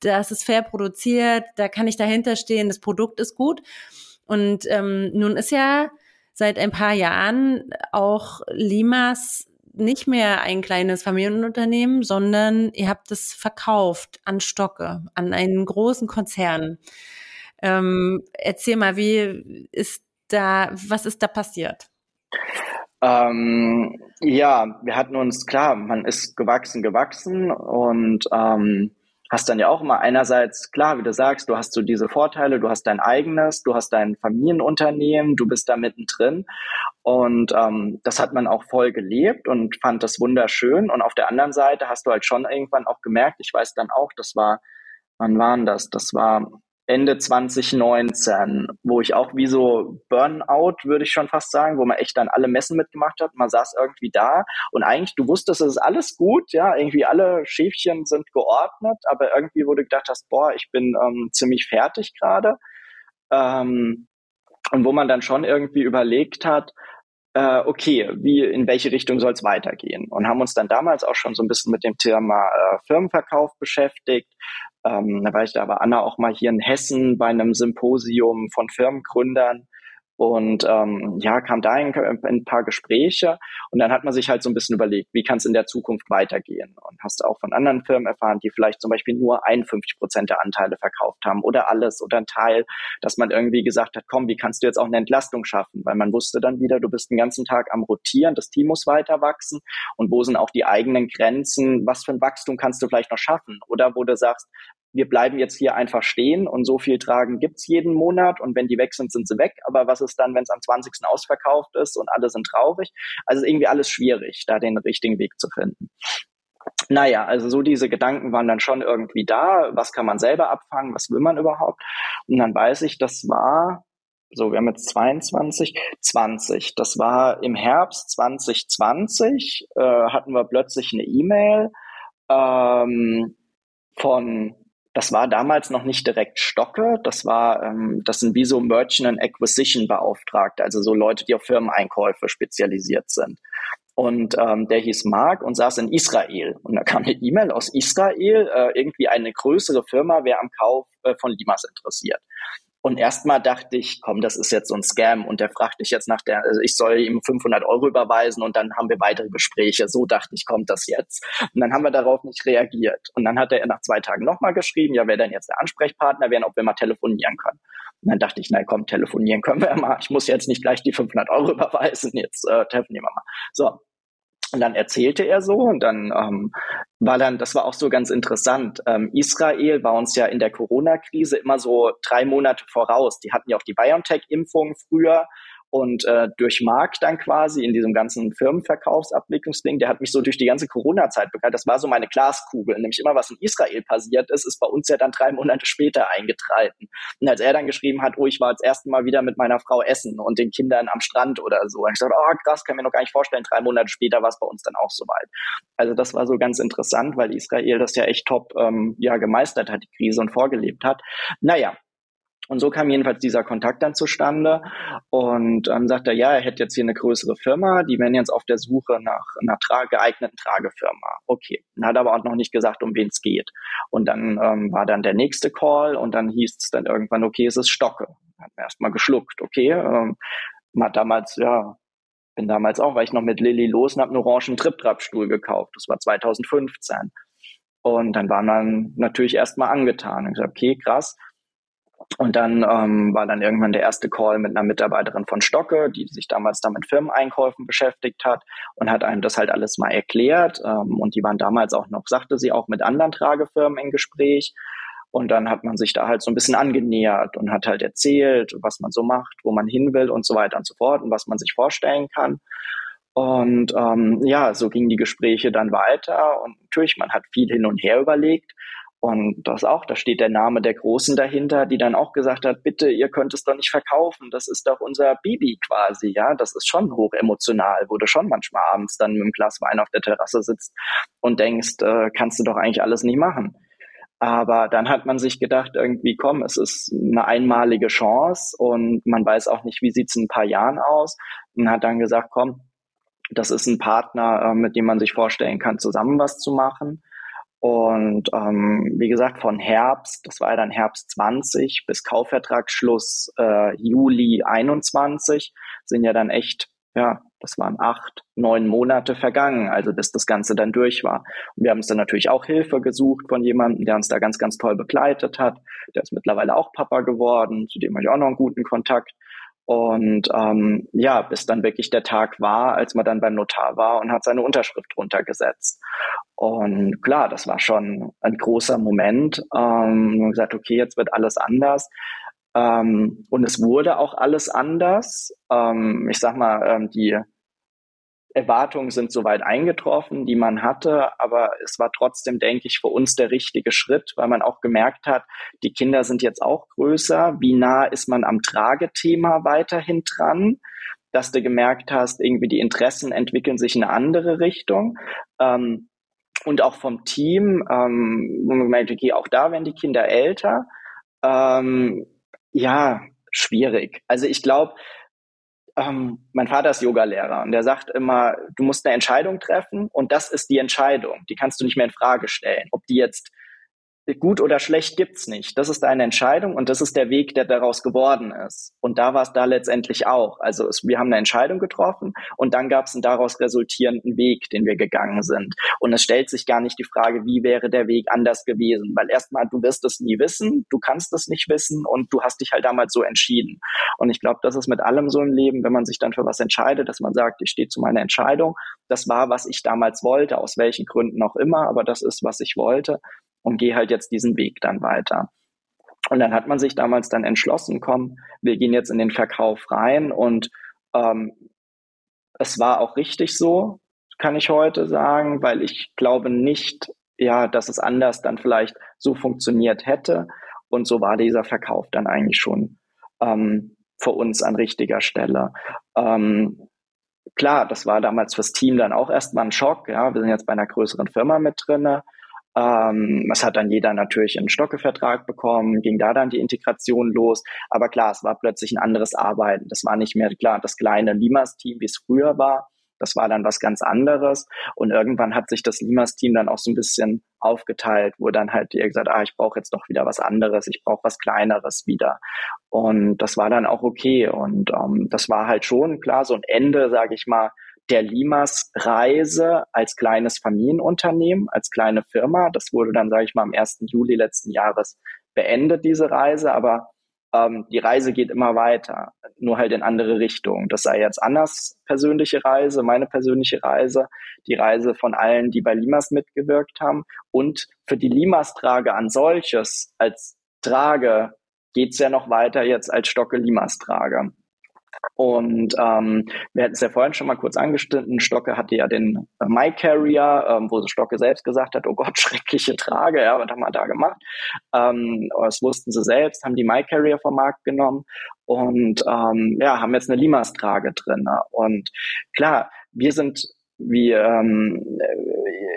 das ist fair produziert, da kann ich dahinter stehen, das Produkt ist gut. Und ähm, nun ist ja seit ein paar Jahren auch Limas nicht mehr ein kleines Familienunternehmen, sondern ihr habt es verkauft an Stocke, an einen großen Konzern. Ähm, erzähl mal, wie ist da, was ist da passiert? Ähm, ja, wir hatten uns, klar, man ist gewachsen, gewachsen und ähm, hast dann ja auch immer einerseits, klar, wie du sagst, du hast so diese Vorteile, du hast dein eigenes, du hast dein Familienunternehmen, du bist da mittendrin. Und ähm, das hat man auch voll gelebt und fand das wunderschön. Und auf der anderen Seite hast du halt schon irgendwann auch gemerkt, ich weiß dann auch, das war wann waren das? Das war Ende 2019, wo ich auch wie so Burnout, würde ich schon fast sagen, wo man echt dann alle Messen mitgemacht hat. Man saß irgendwie da und eigentlich, du wusstest, es ist alles gut, ja, irgendwie alle Schäfchen sind geordnet, aber irgendwie, du gedacht hast, boah, ich bin ähm, ziemlich fertig gerade. Ähm, und wo man dann schon irgendwie überlegt hat, äh, okay, wie, in welche Richtung soll es weitergehen? Und haben uns dann damals auch schon so ein bisschen mit dem Thema äh, Firmenverkauf beschäftigt. Ähm, da war ich da aber Anna auch mal hier in Hessen bei einem Symposium von Firmengründern und ähm, ja, kam da in, ein paar Gespräche und dann hat man sich halt so ein bisschen überlegt, wie kann es in der Zukunft weitergehen? Und hast auch von anderen Firmen erfahren, die vielleicht zum Beispiel nur 51 Prozent der Anteile verkauft haben oder alles oder ein Teil, dass man irgendwie gesagt hat, komm, wie kannst du jetzt auch eine Entlastung schaffen? Weil man wusste dann wieder, du bist den ganzen Tag am Rotieren, das Team muss weiter wachsen und wo sind auch die eigenen Grenzen? Was für ein Wachstum kannst du vielleicht noch schaffen? Oder wo du sagst, wir bleiben jetzt hier einfach stehen und so viel tragen gibt's jeden Monat und wenn die weg sind, sind sie weg. Aber was ist dann, wenn es am 20. ausverkauft ist und alle sind traurig? Also irgendwie alles schwierig, da den richtigen Weg zu finden. Naja, also so diese Gedanken waren dann schon irgendwie da. Was kann man selber abfangen? Was will man überhaupt? Und dann weiß ich, das war, so, wir haben jetzt 22, 20. Das war im Herbst 2020, äh, hatten wir plötzlich eine E-Mail ähm, von das war damals noch nicht direkt Stocke, das war, ähm, das sind wie so Merchant and Acquisition Beauftragte, also so Leute, die auf Firmeneinkäufe spezialisiert sind. Und ähm, der hieß Mark und saß in Israel. Und da kam eine E-Mail aus Israel, äh, irgendwie eine größere Firma wäre am Kauf äh, von Limas interessiert. Und erstmal dachte ich, komm, das ist jetzt so ein Scam. Und der fragte ich jetzt nach der, also ich soll ihm 500 Euro überweisen und dann haben wir weitere Gespräche. So dachte ich, kommt das jetzt. Und dann haben wir darauf nicht reagiert. Und dann hat er nach zwei Tagen nochmal geschrieben, ja, wer denn jetzt der Ansprechpartner wäre, ob wir mal telefonieren können. Und dann dachte ich, na komm, telefonieren können wir mal. Ich muss jetzt nicht gleich die 500 Euro [LAUGHS] überweisen. Jetzt äh, telefonieren wir mal. So, und dann erzählte er so und dann ähm, war dann, das war auch so ganz interessant. Ähm, Israel war uns ja in der Corona-Krise immer so drei Monate voraus. Die hatten ja auch die BioNTech-Impfung früher und äh, durch Mark dann quasi in diesem ganzen Firmenverkaufsabwicklungsding, der hat mich so durch die ganze Corona-Zeit begleitet. Das war so meine Glaskugel. Nämlich immer, was in Israel passiert ist, ist bei uns ja dann drei Monate später eingetreten. Und als er dann geschrieben hat, oh, ich war das erste Mal wieder mit meiner Frau essen und den Kindern am Strand oder so. Und ich dachte, oh krass, kann mir noch gar nicht vorstellen, drei Monate später war es bei uns dann auch soweit. Also das war so ganz interessant, weil Israel das ja echt top ähm, ja, gemeistert hat, die Krise und vorgelebt hat. Naja, und so kam jedenfalls dieser Kontakt dann zustande und ähm, sagt er, ja, er hätte jetzt hier eine größere Firma, die wären jetzt auf der Suche nach einer tra geeigneten Tragefirma. Okay, hat aber auch noch nicht gesagt, um wen es geht. Und dann ähm, war dann der nächste Call und dann hieß es dann irgendwann, okay, es ist Stocke. Hat mir erstmal geschluckt, okay. Ähm, man hat damals, ja, bin damals auch, weil ich noch mit Lilly los und habe einen orangen Trip-Trap-Stuhl gekauft. Das war 2015. Und dann war man natürlich erstmal angetan. Ich gesagt, okay, krass und dann ähm, war dann irgendwann der erste Call mit einer Mitarbeiterin von Stocke, die sich damals da mit Firmeneinkäufen beschäftigt hat und hat einem das halt alles mal erklärt. Ähm, und die waren damals auch noch, sagte sie, auch mit anderen Tragefirmen im Gespräch. Und dann hat man sich da halt so ein bisschen angenähert und hat halt erzählt, was man so macht, wo man hin will und so weiter und so fort und was man sich vorstellen kann. Und ähm, ja, so gingen die Gespräche dann weiter und natürlich, man hat viel hin und her überlegt. Und das auch, da steht der Name der Großen dahinter, die dann auch gesagt hat, bitte, ihr könnt es doch nicht verkaufen, das ist doch unser Bibi quasi, ja, das ist schon hoch emotional, wo du schon manchmal abends dann mit einem Glas Wein auf der Terrasse sitzt und denkst, äh, kannst du doch eigentlich alles nicht machen. Aber dann hat man sich gedacht, irgendwie, komm, es ist eine einmalige Chance und man weiß auch nicht, wie sieht's in ein paar Jahren aus. Und hat dann gesagt, komm, das ist ein Partner, äh, mit dem man sich vorstellen kann, zusammen was zu machen. Und ähm, wie gesagt, von Herbst, das war ja dann Herbst 20 bis Kaufvertragsschluss äh, Juli 21 sind ja dann echt, ja, das waren acht, neun Monate vergangen, also bis das Ganze dann durch war. Und wir haben uns dann natürlich auch Hilfe gesucht von jemandem, der uns da ganz, ganz toll begleitet hat. Der ist mittlerweile auch Papa geworden, zu dem habe ich auch noch einen guten Kontakt. Und ähm, ja, bis dann wirklich der Tag war, als man dann beim Notar war und hat seine Unterschrift runtergesetzt. Und klar, das war schon ein großer Moment. Ähm, und gesagt, okay, jetzt wird alles anders. Ähm, und es wurde auch alles anders. Ähm, ich sag mal, ähm, die Erwartungen sind soweit eingetroffen, die man hatte, aber es war trotzdem, denke ich, für uns der richtige Schritt, weil man auch gemerkt hat, die Kinder sind jetzt auch größer. Wie nah ist man am Tragethema weiterhin dran? Dass du gemerkt hast, irgendwie die Interessen entwickeln sich in eine andere Richtung. Ähm, und auch vom Team, ähm, auch da werden die Kinder älter. Ähm, ja, schwierig. Also ich glaube, ähm, mein Vater ist Yogalehrer und der sagt immer, du musst eine Entscheidung treffen und das ist die Entscheidung. Die kannst du nicht mehr in Frage stellen. Ob die jetzt gut oder schlecht gibt's nicht. Das ist deine Entscheidung und das ist der Weg, der daraus geworden ist. Und da war es da letztendlich auch. Also es, wir haben eine Entscheidung getroffen und dann gab es einen daraus resultierenden Weg, den wir gegangen sind. Und es stellt sich gar nicht die Frage, wie wäre der Weg anders gewesen, weil erstmal du wirst es nie wissen, du kannst es nicht wissen und du hast dich halt damals so entschieden. Und ich glaube, das ist mit allem so im Leben, wenn man sich dann für was entscheidet, dass man sagt, ich stehe zu meiner Entscheidung. Das war, was ich damals wollte, aus welchen Gründen auch immer, aber das ist, was ich wollte und gehe halt jetzt diesen Weg dann weiter. Und dann hat man sich damals dann entschlossen, komm, wir gehen jetzt in den Verkauf rein und ähm, es war auch richtig so, kann ich heute sagen, weil ich glaube nicht, ja, dass es anders dann vielleicht so funktioniert hätte. Und so war dieser Verkauf dann eigentlich schon ähm, für uns an richtiger Stelle. Ähm, klar, das war damals fürs Team dann auch erstmal ein Schock. Ja, wir sind jetzt bei einer größeren Firma mit drinne. Ähm, es hat dann jeder natürlich einen Stockevertrag bekommen, ging da dann die Integration los. Aber klar, es war plötzlich ein anderes Arbeiten. Das war nicht mehr klar das kleine Limas-Team, wie es früher war. Das war dann was ganz anderes. Und irgendwann hat sich das Limas-Team dann auch so ein bisschen aufgeteilt, wo dann halt ihr gesagt, ah, ich brauche jetzt doch wieder was anderes, ich brauche was Kleineres wieder. Und das war dann auch okay. Und ähm, das war halt schon klar, so ein Ende, sage ich mal, der Limas Reise als kleines Familienunternehmen, als kleine Firma. Das wurde dann, sage ich mal, am 1. Juli letzten Jahres beendet, diese Reise. Aber ähm, die Reise geht immer weiter, nur halt in andere Richtungen. Das sei jetzt Annas persönliche Reise, meine persönliche Reise, die Reise von allen, die bei Limas mitgewirkt haben. Und für die Limas-Trage an solches als Trage geht's ja noch weiter jetzt als Stocke Limas-Trage. Und ähm, wir hatten es ja vorhin schon mal kurz angeschnitten. Stocke hatte ja den äh, My Carrier, ähm, wo Stocke selbst gesagt hat, oh Gott, [LAUGHS] schreckliche Trage, ja, was haben wir da gemacht? Ähm, das wussten sie selbst, haben die My Carrier vom Markt genommen und ähm, ja, haben jetzt eine Limas-Trage drin. Und klar, wir sind wie ähm,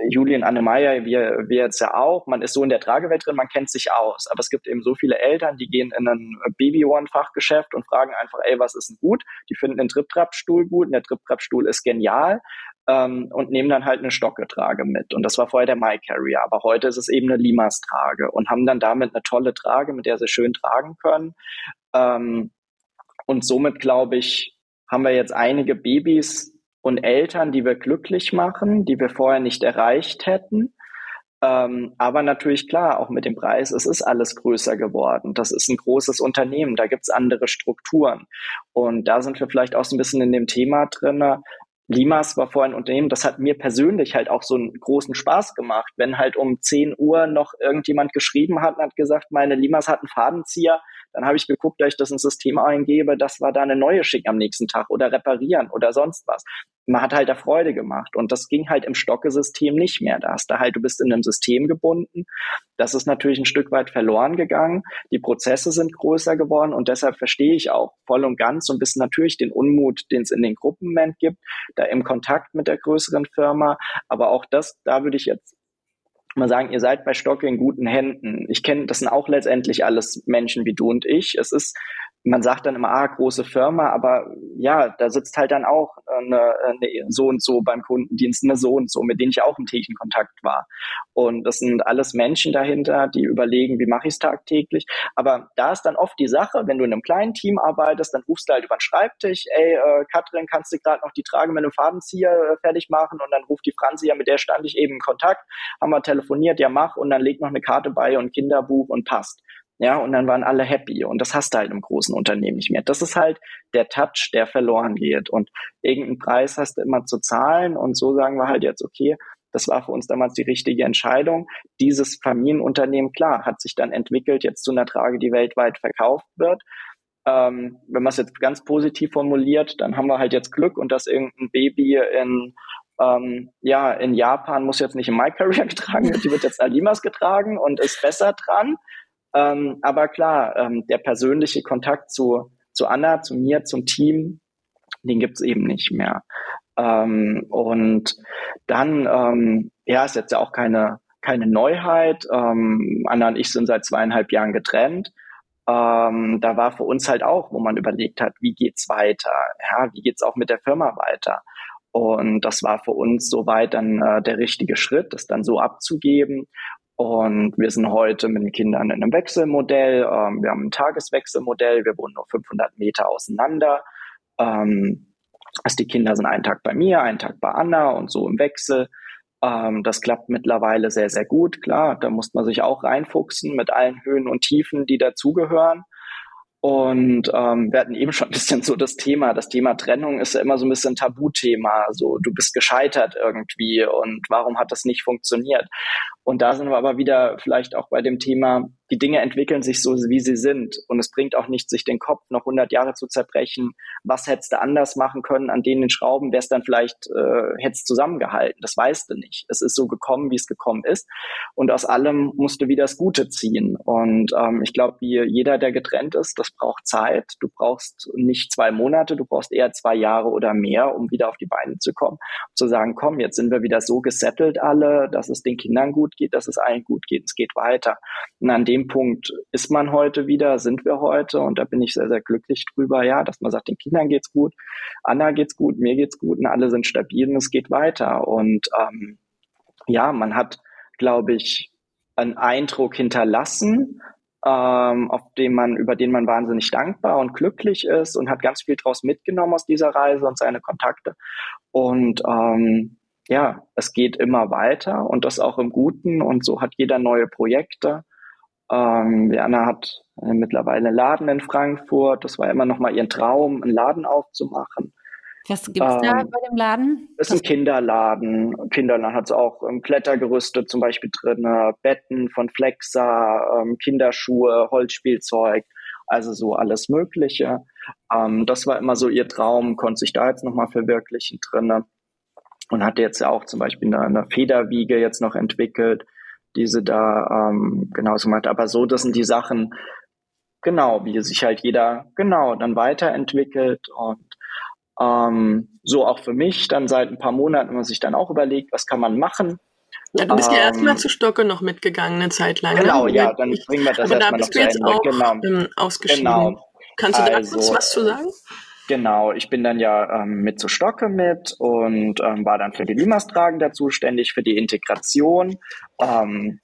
Julian Annemeyer, wir, wir jetzt ja auch, man ist so in der Tragewelt drin, man kennt sich aus. Aber es gibt eben so viele Eltern, die gehen in ein Baby-One-Fachgeschäft und fragen einfach, ey, was ist denn gut? Die finden den Trip-Trap-Stuhl gut und der Trip-Trap-Stuhl ist genial ähm, und nehmen dann halt eine Stockgetrage mit. Und das war vorher der My Carrier, aber heute ist es eben eine Limas-Trage und haben dann damit eine tolle Trage, mit der sie schön tragen können. Ähm, und somit, glaube ich, haben wir jetzt einige Babys, und Eltern, die wir glücklich machen, die wir vorher nicht erreicht hätten. Ähm, aber natürlich klar, auch mit dem Preis, es ist alles größer geworden. Das ist ein großes Unternehmen, da gibt's andere Strukturen. Und da sind wir vielleicht auch so ein bisschen in dem Thema drin. Limas war vorher ein Unternehmen, das hat mir persönlich halt auch so einen großen Spaß gemacht, wenn halt um 10 Uhr noch irgendjemand geschrieben hat und hat gesagt, meine Limas hat einen Fadenzieher, dann habe ich geguckt, dass ich das ins System eingebe, dass wir da eine neue schicken am nächsten Tag oder reparieren oder sonst was. Man hat halt da Freude gemacht und das ging halt im Stocke-System nicht mehr. Da hast du halt, du bist in einem System gebunden. Das ist natürlich ein Stück weit verloren gegangen. Die Prozesse sind größer geworden und deshalb verstehe ich auch voll und ganz ein bisschen natürlich den Unmut, den es in den Gruppen gibt, da im Kontakt mit der größeren Firma. Aber auch das, da würde ich jetzt mal sagen, ihr seid bei Stocke in guten Händen. Ich kenne, das sind auch letztendlich alles Menschen wie du und ich. Es ist man sagt dann immer, ah, große Firma, aber ja, da sitzt halt dann auch eine, eine so und so beim Kundendienst, eine so und so, mit denen ich auch im täglichen Kontakt war. Und das sind alles Menschen dahinter, die überlegen, wie mache ich es tagtäglich. Aber da ist dann oft die Sache, wenn du in einem kleinen Team arbeitest, dann rufst du halt über den Schreibtisch, ey, äh, Katrin, kannst du gerade noch die Trage mit einem Fadenzieher äh, fertig machen? Und dann ruft die Franzi, ja, mit der stand ich eben in Kontakt, haben wir telefoniert, ja, mach, und dann leg noch eine Karte bei und Kinderbuch und passt. Ja, und dann waren alle happy. Und das hast du halt im großen Unternehmen nicht mehr. Das ist halt der Touch, der verloren geht. Und irgendeinen Preis hast du immer zu zahlen. Und so sagen wir halt jetzt, okay, das war für uns damals die richtige Entscheidung. Dieses Familienunternehmen, klar, hat sich dann entwickelt jetzt zu einer Trage, die weltweit verkauft wird. ähm, wenn man es jetzt ganz positiv formuliert, dann haben wir halt jetzt Glück und dass irgendein Baby in ähm, ja, in Japan muss jetzt nicht in My Career [LAUGHS] getragen werden, die wird jetzt Alimas getragen und ist besser dran. Ähm, aber klar, ähm, der persönliche Kontakt zu, zu Anna, zu mir, zum Team, den gibt's eben nicht mehr. Ähm, und dann, ähm, ja, ist jetzt ja auch keine, keine Neuheit. Ähm, Anna und ich sind seit zweieinhalb Jahren getrennt. Ähm, da war für uns halt auch, wo man überlegt hat, wie geht's weiter? Ja, wie geht's auch mit der Firma weiter? Und das war für uns soweit dann äh, der richtige Schritt, das dann so abzugeben. Und wir sind heute mit den Kindern in einem Wechselmodell. Ähm, wir haben ein Tageswechselmodell. Wir wohnen nur 500 Meter auseinander. Ähm, also die Kinder sind einen Tag bei mir, einen Tag bei Anna und so im Wechsel. Ähm, das klappt mittlerweile sehr, sehr gut. Klar, da muss man sich auch reinfuchsen mit allen Höhen und Tiefen, die dazugehören. Und ähm, wir hatten eben schon ein bisschen so das Thema. Das Thema Trennung ist ja immer so ein bisschen Tabuthema. So, du bist gescheitert irgendwie und warum hat das nicht funktioniert? Und da sind wir aber wieder vielleicht auch bei dem Thema, die Dinge entwickeln sich so, wie sie sind. Und es bringt auch nichts, sich den Kopf noch 100 Jahre zu zerbrechen. Was hättest du anders machen können an denen Schrauben? Wärst dann vielleicht, äh, hättest zusammengehalten. Das weißt du nicht. Es ist so gekommen, wie es gekommen ist. Und aus allem musst du wieder das Gute ziehen. Und ähm, ich glaube, wie jeder, der getrennt ist, das braucht Zeit. Du brauchst nicht zwei Monate, du brauchst eher zwei Jahre oder mehr, um wieder auf die Beine zu kommen. Um zu sagen, komm, jetzt sind wir wieder so gesettelt alle, dass es den Kindern gut geht, dass es allen gut geht, es geht weiter. Und an dem Punkt ist man heute wieder, sind wir heute und da bin ich sehr, sehr glücklich drüber, ja, dass man sagt, den Kindern geht's gut, Anna geht's gut, mir geht's gut und alle sind stabil und es geht weiter. Und ähm, ja, man hat, glaube ich, einen Eindruck hinterlassen, ähm, auf den man, über den man wahnsinnig dankbar und glücklich ist und hat ganz viel draus mitgenommen aus dieser Reise und seine Kontakte. Und ähm, ja, es geht immer weiter und das auch im Guten und so hat jeder neue Projekte. Ähm, Werner hat äh, mittlerweile einen Laden in Frankfurt. Das war immer noch mal ihr Traum, einen Laden aufzumachen. Was gibt's ähm, da bei dem Laden? Das ist ein Kinderladen. Kinderladen hat auch ähm, Klettergerüste zum Beispiel drin, Betten von Flexa, ähm, Kinderschuhe, Holzspielzeug, also so alles Mögliche. Ähm, das war immer so ihr Traum, konnte sich da jetzt nochmal verwirklichen drinne und hatte jetzt ja auch zum Beispiel eine, eine Federwiege jetzt noch entwickelt, diese da ähm, genauso meint. Aber so, das sind die Sachen, genau, wie sich halt jeder genau dann weiterentwickelt und ähm, so auch für mich dann seit ein paar Monaten, wenn man sich dann auch überlegt, was kann man machen. Ja, du bist ähm, ja erstmal zu Stocke noch mitgegangen eine Zeit lang. Ne? Genau, ne? ja, dann bringen wir das erstmal noch zu Ende. Auch, genau. Ähm, ausgeschieden. Genau. Kannst du da also, kurz was zu sagen? Genau, ich bin dann ja ähm, mit zu Stocke mit und ähm, war dann für die Limas-Tragen da zuständig, für die Integration. Ähm,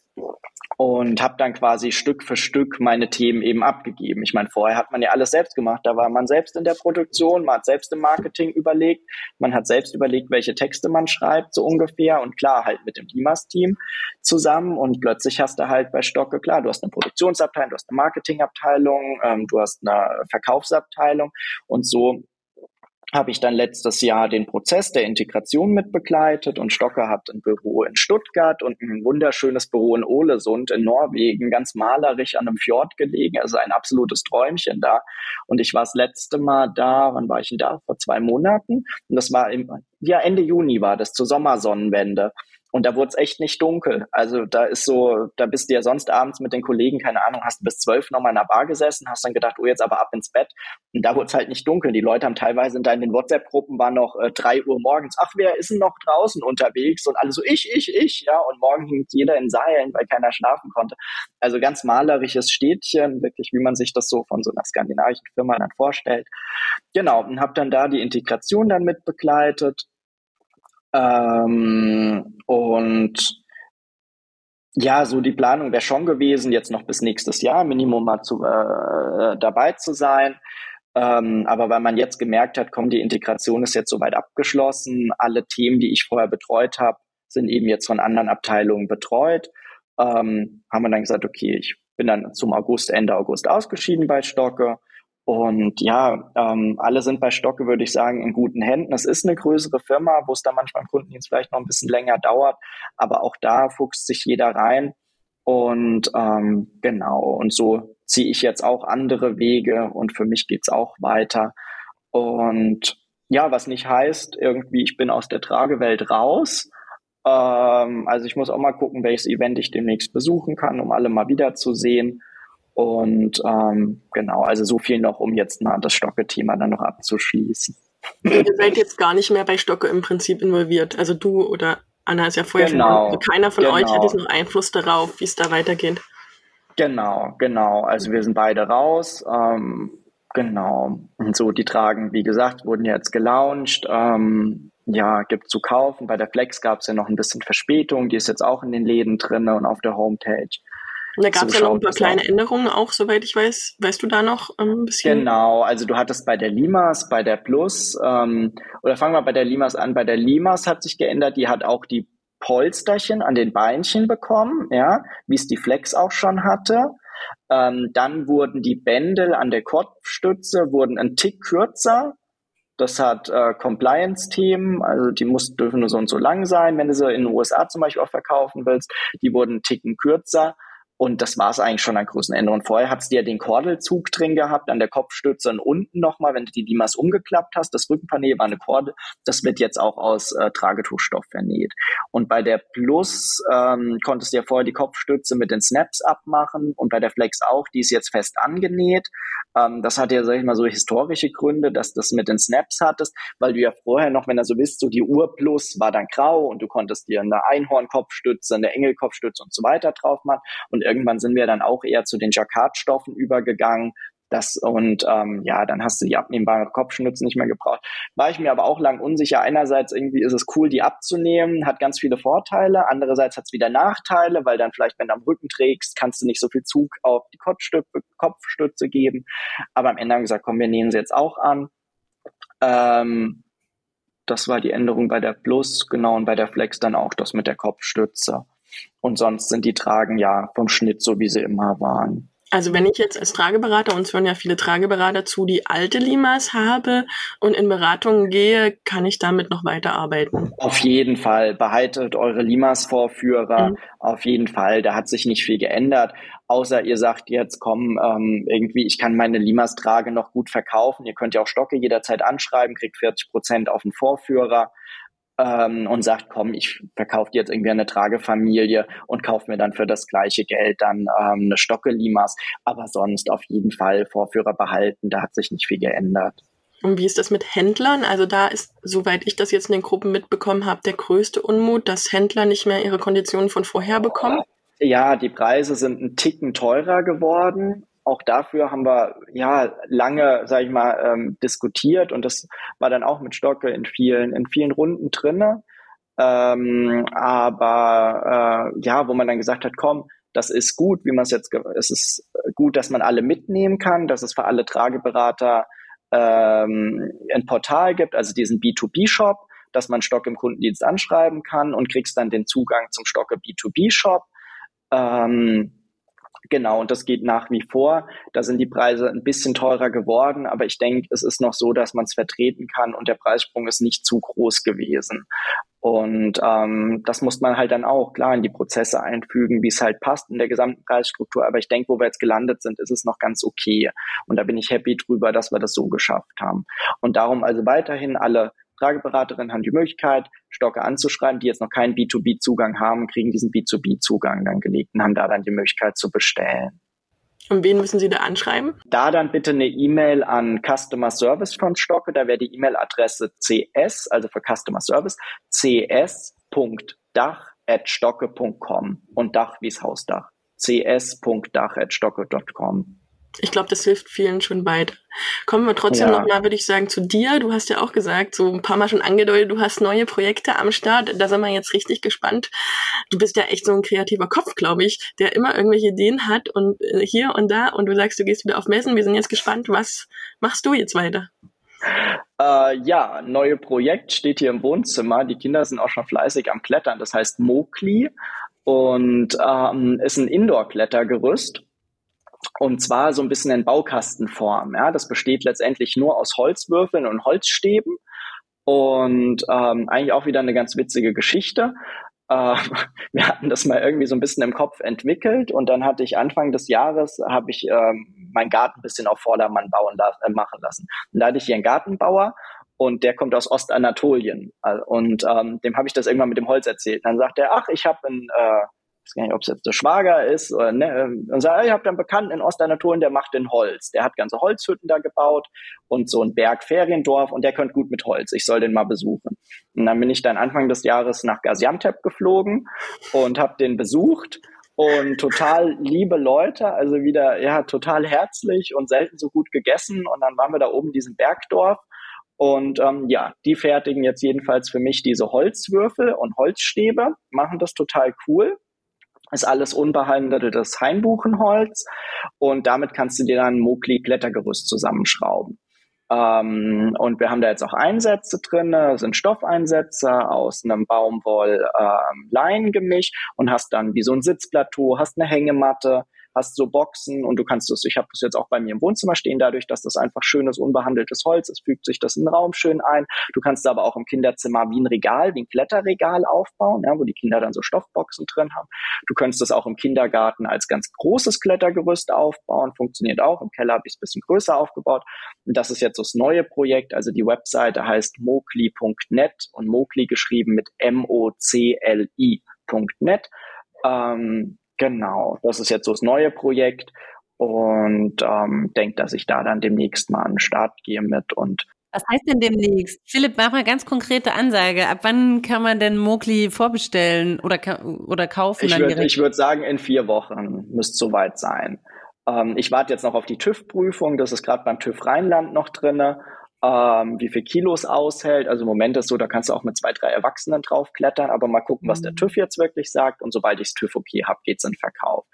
und habe dann quasi Stück für Stück meine Themen eben abgegeben. Ich meine, vorher hat man ja alles selbst gemacht. Da war man selbst in der Produktion, man hat selbst im Marketing überlegt, man hat selbst überlegt, welche Texte man schreibt, so ungefähr. Und klar, halt mit dem Limas-Team zusammen. Und plötzlich hast du halt bei Stocke, klar, du hast eine Produktionsabteilung, du hast eine Marketingabteilung, ähm, du hast eine Verkaufsabteilung. Und so habe ich dann letztes Jahr den Prozess der Integration mitbegleitet und Stocker hat ein Büro in Stuttgart und ein wunderschönes Büro in Ålesund in Norwegen, ganz malerisch an einem Fjord gelegen, also ein absolutes Träumchen da. Und ich war das letzte Mal da, wann war ich denn da? Vor zwei Monaten. Und das war im, ja, Ende Juni war das, zur Sommersonnenwende. Und da wurde es echt nicht dunkel. Also da ist so, da bist du ja sonst abends mit den Kollegen, keine Ahnung, hast bis zwölf nochmal in der Bar gesessen, hast dann gedacht, oh, jetzt aber ab ins Bett. Und da wurde es halt nicht dunkel. Die Leute haben teilweise in deinen WhatsApp-Gruppen waren noch äh, drei Uhr morgens, ach, wer ist denn noch draußen unterwegs? Und alle so, ich, ich, ich, ja. Und morgen hing jeder in Seilen, weil keiner schlafen konnte. Also ganz malerisches Städtchen, wirklich, wie man sich das so von so einer skandinavischen Firma dann vorstellt. Genau, und habe dann da die Integration dann mit begleitet ähm, und ja, so die Planung wäre schon gewesen, jetzt noch bis nächstes Jahr Minimum mal zu, äh, dabei zu sein. Ähm, aber weil man jetzt gemerkt hat, komm, die Integration ist jetzt soweit abgeschlossen, alle Themen, die ich vorher betreut habe, sind eben jetzt von anderen Abteilungen betreut, ähm, haben wir dann gesagt, okay, ich bin dann zum August, Ende August ausgeschieden bei Stocke und ja, ähm, alle sind bei Stocke, würde ich sagen, in guten Händen. Es ist eine größere Firma, wo es dann manchmal im Kundendienst vielleicht noch ein bisschen länger dauert, aber auch da fuchst sich jeder rein. Und ähm, genau, und so ziehe ich jetzt auch andere Wege und für mich geht's auch weiter. Und ja, was nicht heißt, irgendwie, ich bin aus der Tragewelt raus. Ähm, also ich muss auch mal gucken, welches Event ich demnächst besuchen kann, um alle mal wiederzusehen. Und ähm, genau, also so viel noch, um jetzt mal das Stocke-Thema dann noch abzuschließen. Ihr seid jetzt gar nicht mehr bei Stocke im Prinzip involviert. Also du oder Anna ist ja vorher genau, schon. Also keiner von genau. euch hat jetzt noch Einfluss darauf, wie es da weitergeht. Genau, genau. Also wir sind beide raus. Ähm, genau. Und so, die Tragen, wie gesagt, wurden jetzt gelauncht. Ähm, ja, gibt zu kaufen. Bei der Flex gab es ja noch ein bisschen Verspätung. Die ist jetzt auch in den Läden drin und auf der Homepage. Und da gab es ja noch ein paar kleine auch. Änderungen auch, soweit ich weiß. Weißt du da noch ähm, ein bisschen? Genau, also du hattest bei der Limas, bei der Plus, ähm, oder fangen wir bei der Limas an. Bei der Limas hat sich geändert, die hat auch die Polsterchen an den Beinchen bekommen, ja, wie es die Flex auch schon hatte. Ähm, dann wurden die Bändel an der Kopfstütze wurden ein Tick kürzer. Das hat äh, Compliance-Themen, also die muss, dürfen nur so und so lang sein, wenn du sie in den USA zum Beispiel auch verkaufen willst. Die wurden einen Ticken kürzer. Und das war es eigentlich schon an Größenänderungen. Vorher hattest du ja den Kordelzug drin gehabt, an der Kopfstütze und unten nochmal, wenn du die Limas umgeklappt hast. Das Rückenpanel war eine Kordel. Das wird jetzt auch aus äh, Tragetuchstoff vernäht. Und bei der Plus ähm, konntest du ja vorher die Kopfstütze mit den Snaps abmachen und bei der Flex auch. Die ist jetzt fest angenäht. Ähm, das hat ja, sag ich mal, so historische Gründe, dass das mit den Snaps hattest, weil du ja vorher noch, wenn du so bist, so die Ur Plus war dann grau und du konntest dir eine Einhornkopfstütze, eine Engelkopfstütze und so weiter drauf machen. Und irgendwann sind wir dann auch eher zu den Jacquardstoffen übergegangen. Das, und ähm, ja, dann hast du die abnehmbare Kopfschnützen nicht mehr gebraucht. War ich mir aber auch lang unsicher. Einerseits irgendwie ist es cool, die abzunehmen, hat ganz viele Vorteile. Andererseits hat es wieder Nachteile, weil dann vielleicht, wenn du am Rücken trägst, kannst du nicht so viel Zug auf die Kopfstütze, geben. Aber am Ende haben wir gesagt, komm, wir nähen sie jetzt auch an. Ähm, das war die Änderung bei der Plus, genau, und bei der Flex dann auch das mit der Kopfstütze. Und sonst sind die Tragen ja vom Schnitt so, wie sie immer waren. Also wenn ich jetzt als Trageberater, uns hören ja viele Trageberater zu, die alte Limas habe und in Beratungen gehe, kann ich damit noch weiterarbeiten? Auf jeden Fall. Behaltet eure Limas-Vorführer. Mhm. Auf jeden Fall. Da hat sich nicht viel geändert. Außer ihr sagt jetzt, komm, ähm, irgendwie, ich kann meine Limas-Trage noch gut verkaufen. Ihr könnt ja auch Stocke jederzeit anschreiben, kriegt 40 Prozent auf den Vorführer ähm, und sagt, komm, ich verkaufe jetzt irgendwie eine Tragefamilie und kaufe mir dann für das gleiche Geld dann ähm, eine Stocke Limas. Aber sonst auf jeden Fall Vorführer behalten, da hat sich nicht viel geändert. Und wie ist das mit Händlern? Also da ist, soweit ich das jetzt in den Gruppen mitbekommen habe, der größte Unmut, dass Händler nicht mehr ihre Konditionen von vorher bekommen. Ja, die Preise sind ein Ticken teurer geworden auch dafür haben wir ja lange, sage ich mal, ähm, diskutiert und das war dann auch mit Stocke in vielen in vielen Runden drinne. Ähm, aber äh, ja, wo man dann gesagt hat, komm, das ist gut, wie man es jetzt, es ist gut, dass man alle mitnehmen kann, dass es für alle Trageberater ähm, ein Portal gibt, also diesen B2B-Shop, dass man Stock im Kundendienst anschreiben kann und kriegst dann den Zugang zum Stocke B2B-Shop. Ähm, Genau, und das geht nach wie vor. Da sind die Preise ein bisschen teurer geworden, aber ich denke, es ist noch so, dass man es vertreten kann und der Preissprung ist nicht zu groß gewesen. Und ähm, das muss man halt dann auch klar in die Prozesse einfügen, wie es halt passt in der gesamten Preisstruktur. Aber ich denke, wo wir jetzt gelandet sind, ist es noch ganz okay. Und da bin ich happy drüber, dass wir das so geschafft haben. Und darum also weiterhin alle Trageberaterinnen haben die Möglichkeit, Stocke anzuschreiben, die jetzt noch keinen B2B-Zugang haben, kriegen diesen B2B-Zugang dann gelegt und haben da dann die Möglichkeit zu bestellen. Und wen müssen Sie da anschreiben? Da dann bitte eine E-Mail an Customer Service von Stocke. Da wäre die E-Mail-Adresse cs, also für Customer Service, cs.dach.stocke.com und Dach wie das Hausdach. cs.dach.stocke.com. Ich glaube, das hilft vielen schon weit. Kommen wir trotzdem ja. nochmal, würde ich sagen, zu dir. Du hast ja auch gesagt, so ein paar Mal schon angedeutet, du hast neue Projekte am Start. Da sind wir jetzt richtig gespannt. Du bist ja echt so ein kreativer Kopf, glaube ich, der immer irgendwelche Ideen hat und äh, hier und da und du sagst, du gehst wieder auf Messen. Wir sind jetzt gespannt. Was machst du jetzt weiter? Äh, ja, neue Projekt steht hier im Wohnzimmer. Die Kinder sind auch schon fleißig am Klettern. Das heißt Mokli und ähm, ist ein Indoor-Klettergerüst und zwar so ein bisschen in Baukastenform. Ja, das besteht letztendlich nur aus Holzwürfeln und Holzstäben und ähm, eigentlich auch wieder eine ganz witzige Geschichte. äh, [LAUGHS] wir hatten das mal irgendwie so ein bisschen im Kopf entwickelt und dann hatte ich Anfang des Jahres, habe ich ähm, meinen Garten ein bisschen auf Vordermann bauen äh, machen lassen. Und da hatte ich hier einen Gartenbauer und der kommt aus Ostanatolien. Und ähm, dem habe ich das irgendwann mit dem Holz erzählt. Und dann sagt er, ach, ich habe einen äh, weiß gar nicht, ob es jetzt der Schwager ist oder ne, und sagt, ich habe einen Bekannten in Ostanatolien, der macht den Holz. Der hat ganze Holzhütten da gebaut und so ein Bergferiendorf und der könnte gut mit Holz. Ich soll den mal besuchen. Und dann bin ich dann Anfang des Jahres nach Gaziantep geflogen und habe den besucht und total liebe Leute, also wieder ja total herzlich und selten so gut gegessen und dann waren wir da oben in diesem Bergdorf und ähm, ja, die fertigen jetzt jedenfalls für mich diese Holzwürfel und Holzstäbe, machen das total cool ist alles unbehandeltes Hainbuchenholz und damit kannst du dir dann ein Mokli Klettergerüst zusammenschrauben. Ähm, und wir haben da jetzt auch Einsätze drin, das sind Stoffeinsätze aus einem Baumwoll-Lein-Gemisch ähm, und hast dann wie so ein Sitzplateau, hast eine Hängematte, hast so Boxen und du kannst das, ich habe das jetzt auch bei mir im Wohnzimmer stehen, dadurch, dass das einfach schönes, unbehandeltes Holz ist, fügt sich das in den Raum schön ein. Du kannst aber auch im Kinderzimmer wie ein Regal, wie ein Kletterregal aufbauen, ja, wo die Kinder dann so Stoffboxen drin haben. Du könntest das auch im Kindergarten als ganz großes Klettergerüst aufbauen, funktioniert auch. Im Keller habe ich es bisschen größer aufgebaut. Und das ist jetzt das neue Projekt, also die Webseite heißt mokli.net und Mokli geschrieben mit M-O-C-L-I.net. Ähm, Genau, das ist jetzt so das neue Projekt und ähm, denke, dass ich da dann demnächst mal an den Start gehe mit und was heißt denn demnächst? Philipp, mach mal ganz konkrete Ansage. Ab wann kann man denn Mokli vorbestellen oder, oder kaufen? Ich würde würd sagen, in vier Wochen müsste soweit sein. Ähm, ich warte jetzt noch auf die TÜV-Prüfung. Das ist gerade beim TÜV Rheinland noch drinne ähm, wie viel Kilos aushält. Also im Moment ist so, da kannst du auch mit zwei, drei Erwachsenen draufklettern, aber mal gucken, was der mhm. TÜV jetzt wirklich sagt. Und sobald ich das TÜV okay habe, geht's in Verkauf.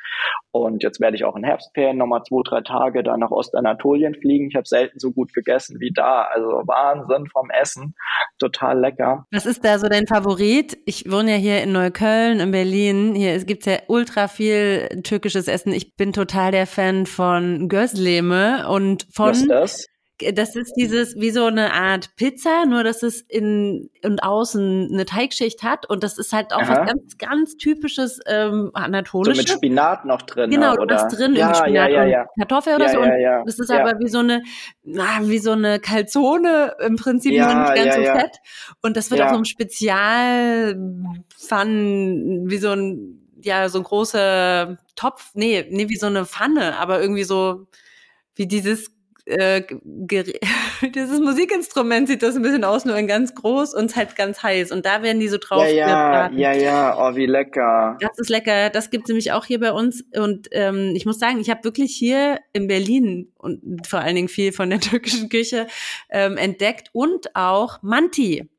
Und jetzt werde ich auch in Herbstferien nochmal zwei, drei Tage da nach Ostanatolien fliegen. Ich habe selten so gut gegessen wie da. Also Wahnsinn vom Essen. Total lecker. Was ist da so dein Favorit? Ich wohne ja hier in Neukölln, in Berlin. Hier gibt's ja ultra viel türkisches Essen. Ich bin total der Fan von Gözleme und von. Was ist das? Das ist dieses wie so eine Art Pizza, nur dass es in und außen eine Teigschicht hat und das ist halt auch Aha. was ganz ganz typisches ähm, anatolisches. So mit Spinat noch drin. Genau, oder? das drin ja, Spinat ja, ja, und Kartoffel oder so. Und das ist aber wie so eine na, wie so eine Calzone im Prinzip nur nicht ganz so fett und das wird auf so einem Spezial Pfann wie so ein ja so ein großer Topf, nee, nee, wie so eine Pfanne, aber irgendwie so wie dieses äh, [LAUGHS] dieses Musikinstrument sieht das ein bisschen aus, nur in ganz groß und halt ganz heiß. Und da werden die so drauf. Ja, ja, ja, ja, oh, wie lecker. Das ist lecker. Das gibt es nämlich auch hier bei uns. Und ähm, ich muss sagen, ich habe wirklich hier in Berlin und vor allen Dingen viel von der [LAUGHS] türkischen Küche ähm, entdeckt und auch Manti.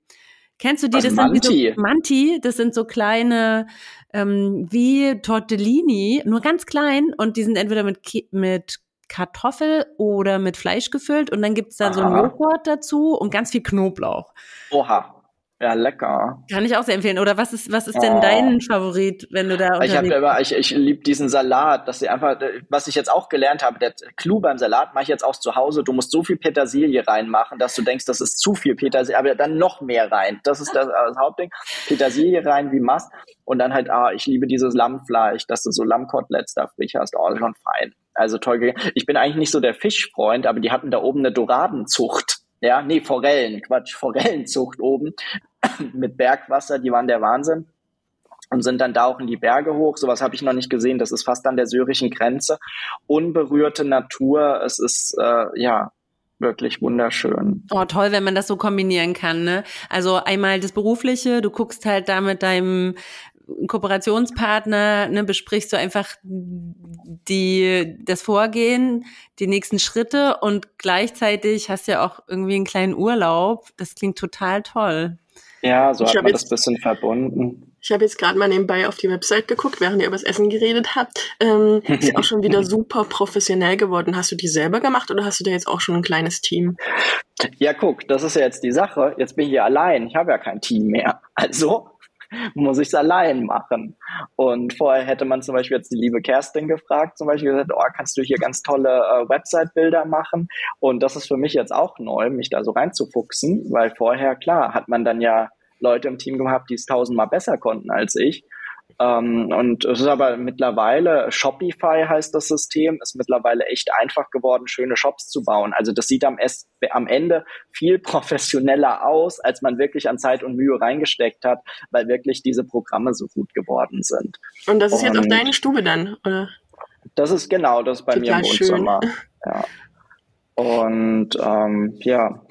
Kennst du die? Was, das Manti? sind so, Manti, das sind so kleine ähm, wie Tortellini, nur ganz klein und die sind entweder mit, mit Kartoffel oder mit Fleisch gefüllt und dann gibt's da Aha. so einen Joghurt dazu und ganz viel Knoblauch. Oha. Ja, lecker. Kann ich auch sehr empfehlen. Oder was ist, was ist denn oh. dein Favorit, wenn du da Ich habe immer, ich, ich liebe diesen Salat, dass sie einfach, was ich jetzt auch gelernt habe, der Clou beim Salat mache ich jetzt auch zu Hause. Du musst so viel Petersilie reinmachen, dass du denkst, das ist zu viel Petersilie, aber dann noch mehr rein. Das ist das, das Hauptding. Petersilie rein wie Mast und dann halt, ah, ich liebe dieses Lammfleisch, dass du so Lammkoteletts da frisch hast. Oh, schon fein. Also toll. Ich bin eigentlich nicht so der Fischfreund, aber die hatten da oben eine Doradenzucht. Ja, nee, Forellen, Quatsch, Forellenzucht oben [CLEARS THROAT] mit Bergwasser, die waren der Wahnsinn und sind dann da auch in die Berge hoch. Sowas habe ich noch nicht gesehen. Das ist fast an der syrischen Grenze. Unberührte Natur. Es ist äh, ja wirklich wunderschön. Oh, toll, wenn man das so kombinieren kann. Ne? Also einmal das Berufliche, du guckst halt da mit deinem Kooperationspartner, ne, besprichst du einfach die, das Vorgehen, die nächsten Schritte und gleichzeitig hast du ja auch irgendwie einen kleinen Urlaub. Das klingt total toll. Ja, so ich hat man das bisschen verbunden. Ich habe jetzt gerade mal nebenbei auf die Website geguckt, während ihr über das Essen geredet habt. Ähm, ist ja auch schon wieder [LAUGHS] super professionell geworden. Hast du die selber gemacht oder hast du da jetzt auch schon ein kleines Team? Ja, guck, das ist ja jetzt die Sache. Jetzt bin ich hier allein. Ich habe ja kein Team mehr. Also muss ich es allein machen. Und vorher hätte man zum Beispiel jetzt die liebe Kerstin gefragt, zum Beispiel gesagt, oh, kannst du hier ganz tolle äh, Website-Bilder machen? Und das ist für mich jetzt auch neu, mich da so reinzufuchsen, weil vorher, klar, hat man dann ja Leute im Team gehabt, die es tausendmal besser konnten als ich. Ähm, und es ist aber mittlerweile, Shopify heißt das System, ist mittlerweile echt einfach geworden, schöne Shops zu bauen. Also das sieht am, am Ende viel [LAUGHS] professioneller aus, als man wirklich an Zeit und Mühe reingesteckt hat, weil wirklich diese Programme so gut geworden sind. Und das ist und jetzt auch deine Stube dann, oder? Das ist genau, das ist bei Total mir im Wohnzimmer. Schön. [LAUGHS] Ja. Und ähm, ja.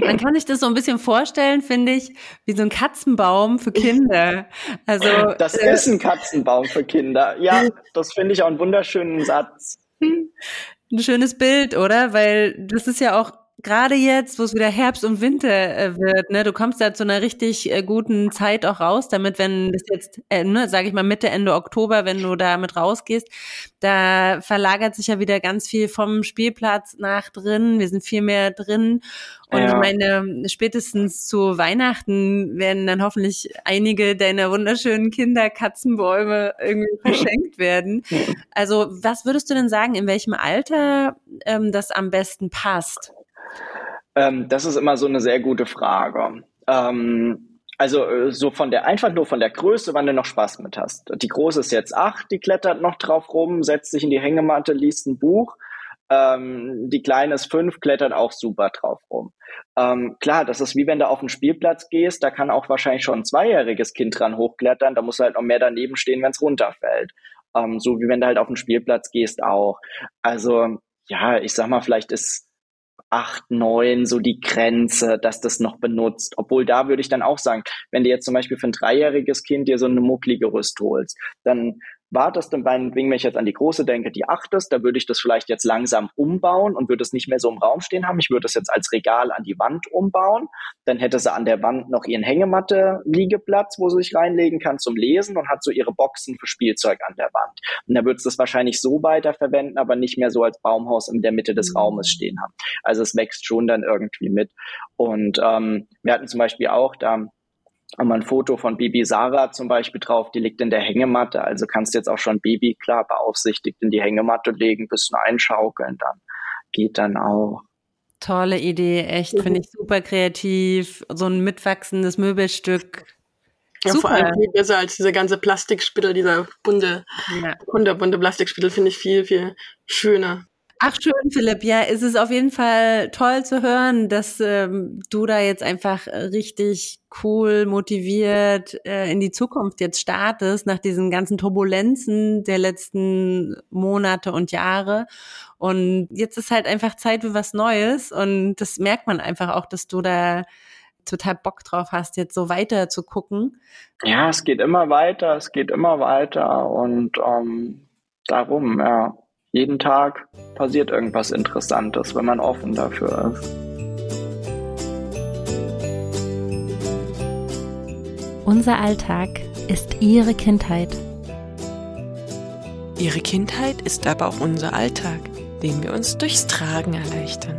Man kann sich das so ein bisschen vorstellen, finde ich, wie so ein Katzenbaum für Kinder. Also das äh, ist ein Katzenbaum für Kinder. Ja, das finde ich auch einen wunderschönen Satz. Ein schönes Bild, oder? Weil das ist ja auch gerade jetzt, wo es wieder Herbst und Winter äh, wird, ne, du kommst da zu einer richtig äh, guten Zeit auch raus, damit wenn das jetzt, äh, ne, sage ich mal Mitte Ende Oktober, wenn du damit rausgehst, da verlagert sich ja wieder ganz viel vom Spielplatz nach drin. Wir sind viel mehr drin und ja. ich meine, spätestens zu Weihnachten werden dann hoffentlich einige deiner wunderschönen Kinder Katzenbäume irgendwie [LAUGHS] verschenkt werden. Also was würdest du denn sagen, in welchem Alter ähm, das am besten passt? Ähm, das ist immer so eine sehr gute Frage. Ähm, also äh, so von der, einfach nur von der Größe, wann du noch Spaß mit hast. Die Große ist jetzt acht, die klettert noch drauf rum, setzt sich in die Hängematte, liest ein Buch. Ähm, die Kleine ist fünf, klettert auch super drauf rum. Ähm, klar, das ist wie wenn du auf den Spielplatz gehst, da kann auch wahrscheinlich schon ein zweijähriges Kind dran hochklettern, da muss halt noch mehr daneben stehen, wenn es runterfällt. Ähm, so wie wenn du halt auf den Spielplatz gehst auch. Also ja, ich sag mal, vielleicht ist acht, neun so die Grenze, dass das noch benutzt. Obwohl da würde ich dann auch sagen, wenn du jetzt zum Beispiel für ein dreijähriges Kind dir so eine Muckli-Gerüst holst, dann wartest du meinetwegen, wenn ich jetzt an die große denke, die acht ist, da würde ich das vielleicht jetzt langsam umbauen und würde es nicht mehr so im Raum stehen haben. Ich würde es jetzt als Regal an die Wand umbauen. Dann hätte sie an der Wand noch ihren Hängematte-Liegeplatz, wo sie sich reinlegen kann zum Lesen und hat so ihre Boxen für Spielzeug an der Wand. Und da würdest du es wahrscheinlich so weiter verwenden, aber nicht mehr so als Baumhaus in der Mitte des mhm. Raumes stehen haben. Also es wächst schon dann irgendwie mit. Und ähm, wir hatten zum Beispiel auch da haben wir ein Foto von Baby Sarah zum Beispiel drauf, die liegt in der Hängematte. Also kannst du jetzt auch schon Baby klar beaufsichtigt in die Hängematte legen, bisschen einschaukeln, dann geht dann auch. Tolle Idee, echt, mhm. finde ich super kreativ. So ein mitwachsendes Möbelstück. Ja, Super. vor allem viel besser als dieser ganze Plastikspittel, dieser bunte, ja. bunte, bunte Plastikspittel finde ich viel, viel schöner. Ach schön, Philipp. Ja, es ist auf jeden Fall toll zu hören, dass ähm, du da jetzt einfach richtig cool, motiviert äh, in die Zukunft jetzt startest, nach diesen ganzen Turbulenzen der letzten Monate und Jahre. Und jetzt ist halt einfach Zeit für was Neues. Und das merkt man einfach auch, dass du da total Bock drauf hast, jetzt so weiter zu gucken. Ja, es geht immer weiter, es geht immer weiter und ähm, darum, ja jeden Tag passiert irgendwas Interessantes, wenn man offen dafür ist. Unser Alltag ist Ihre Kindheit. Ihre Kindheit ist aber auch unser Alltag, den wir uns durchs Tragen erleichtern.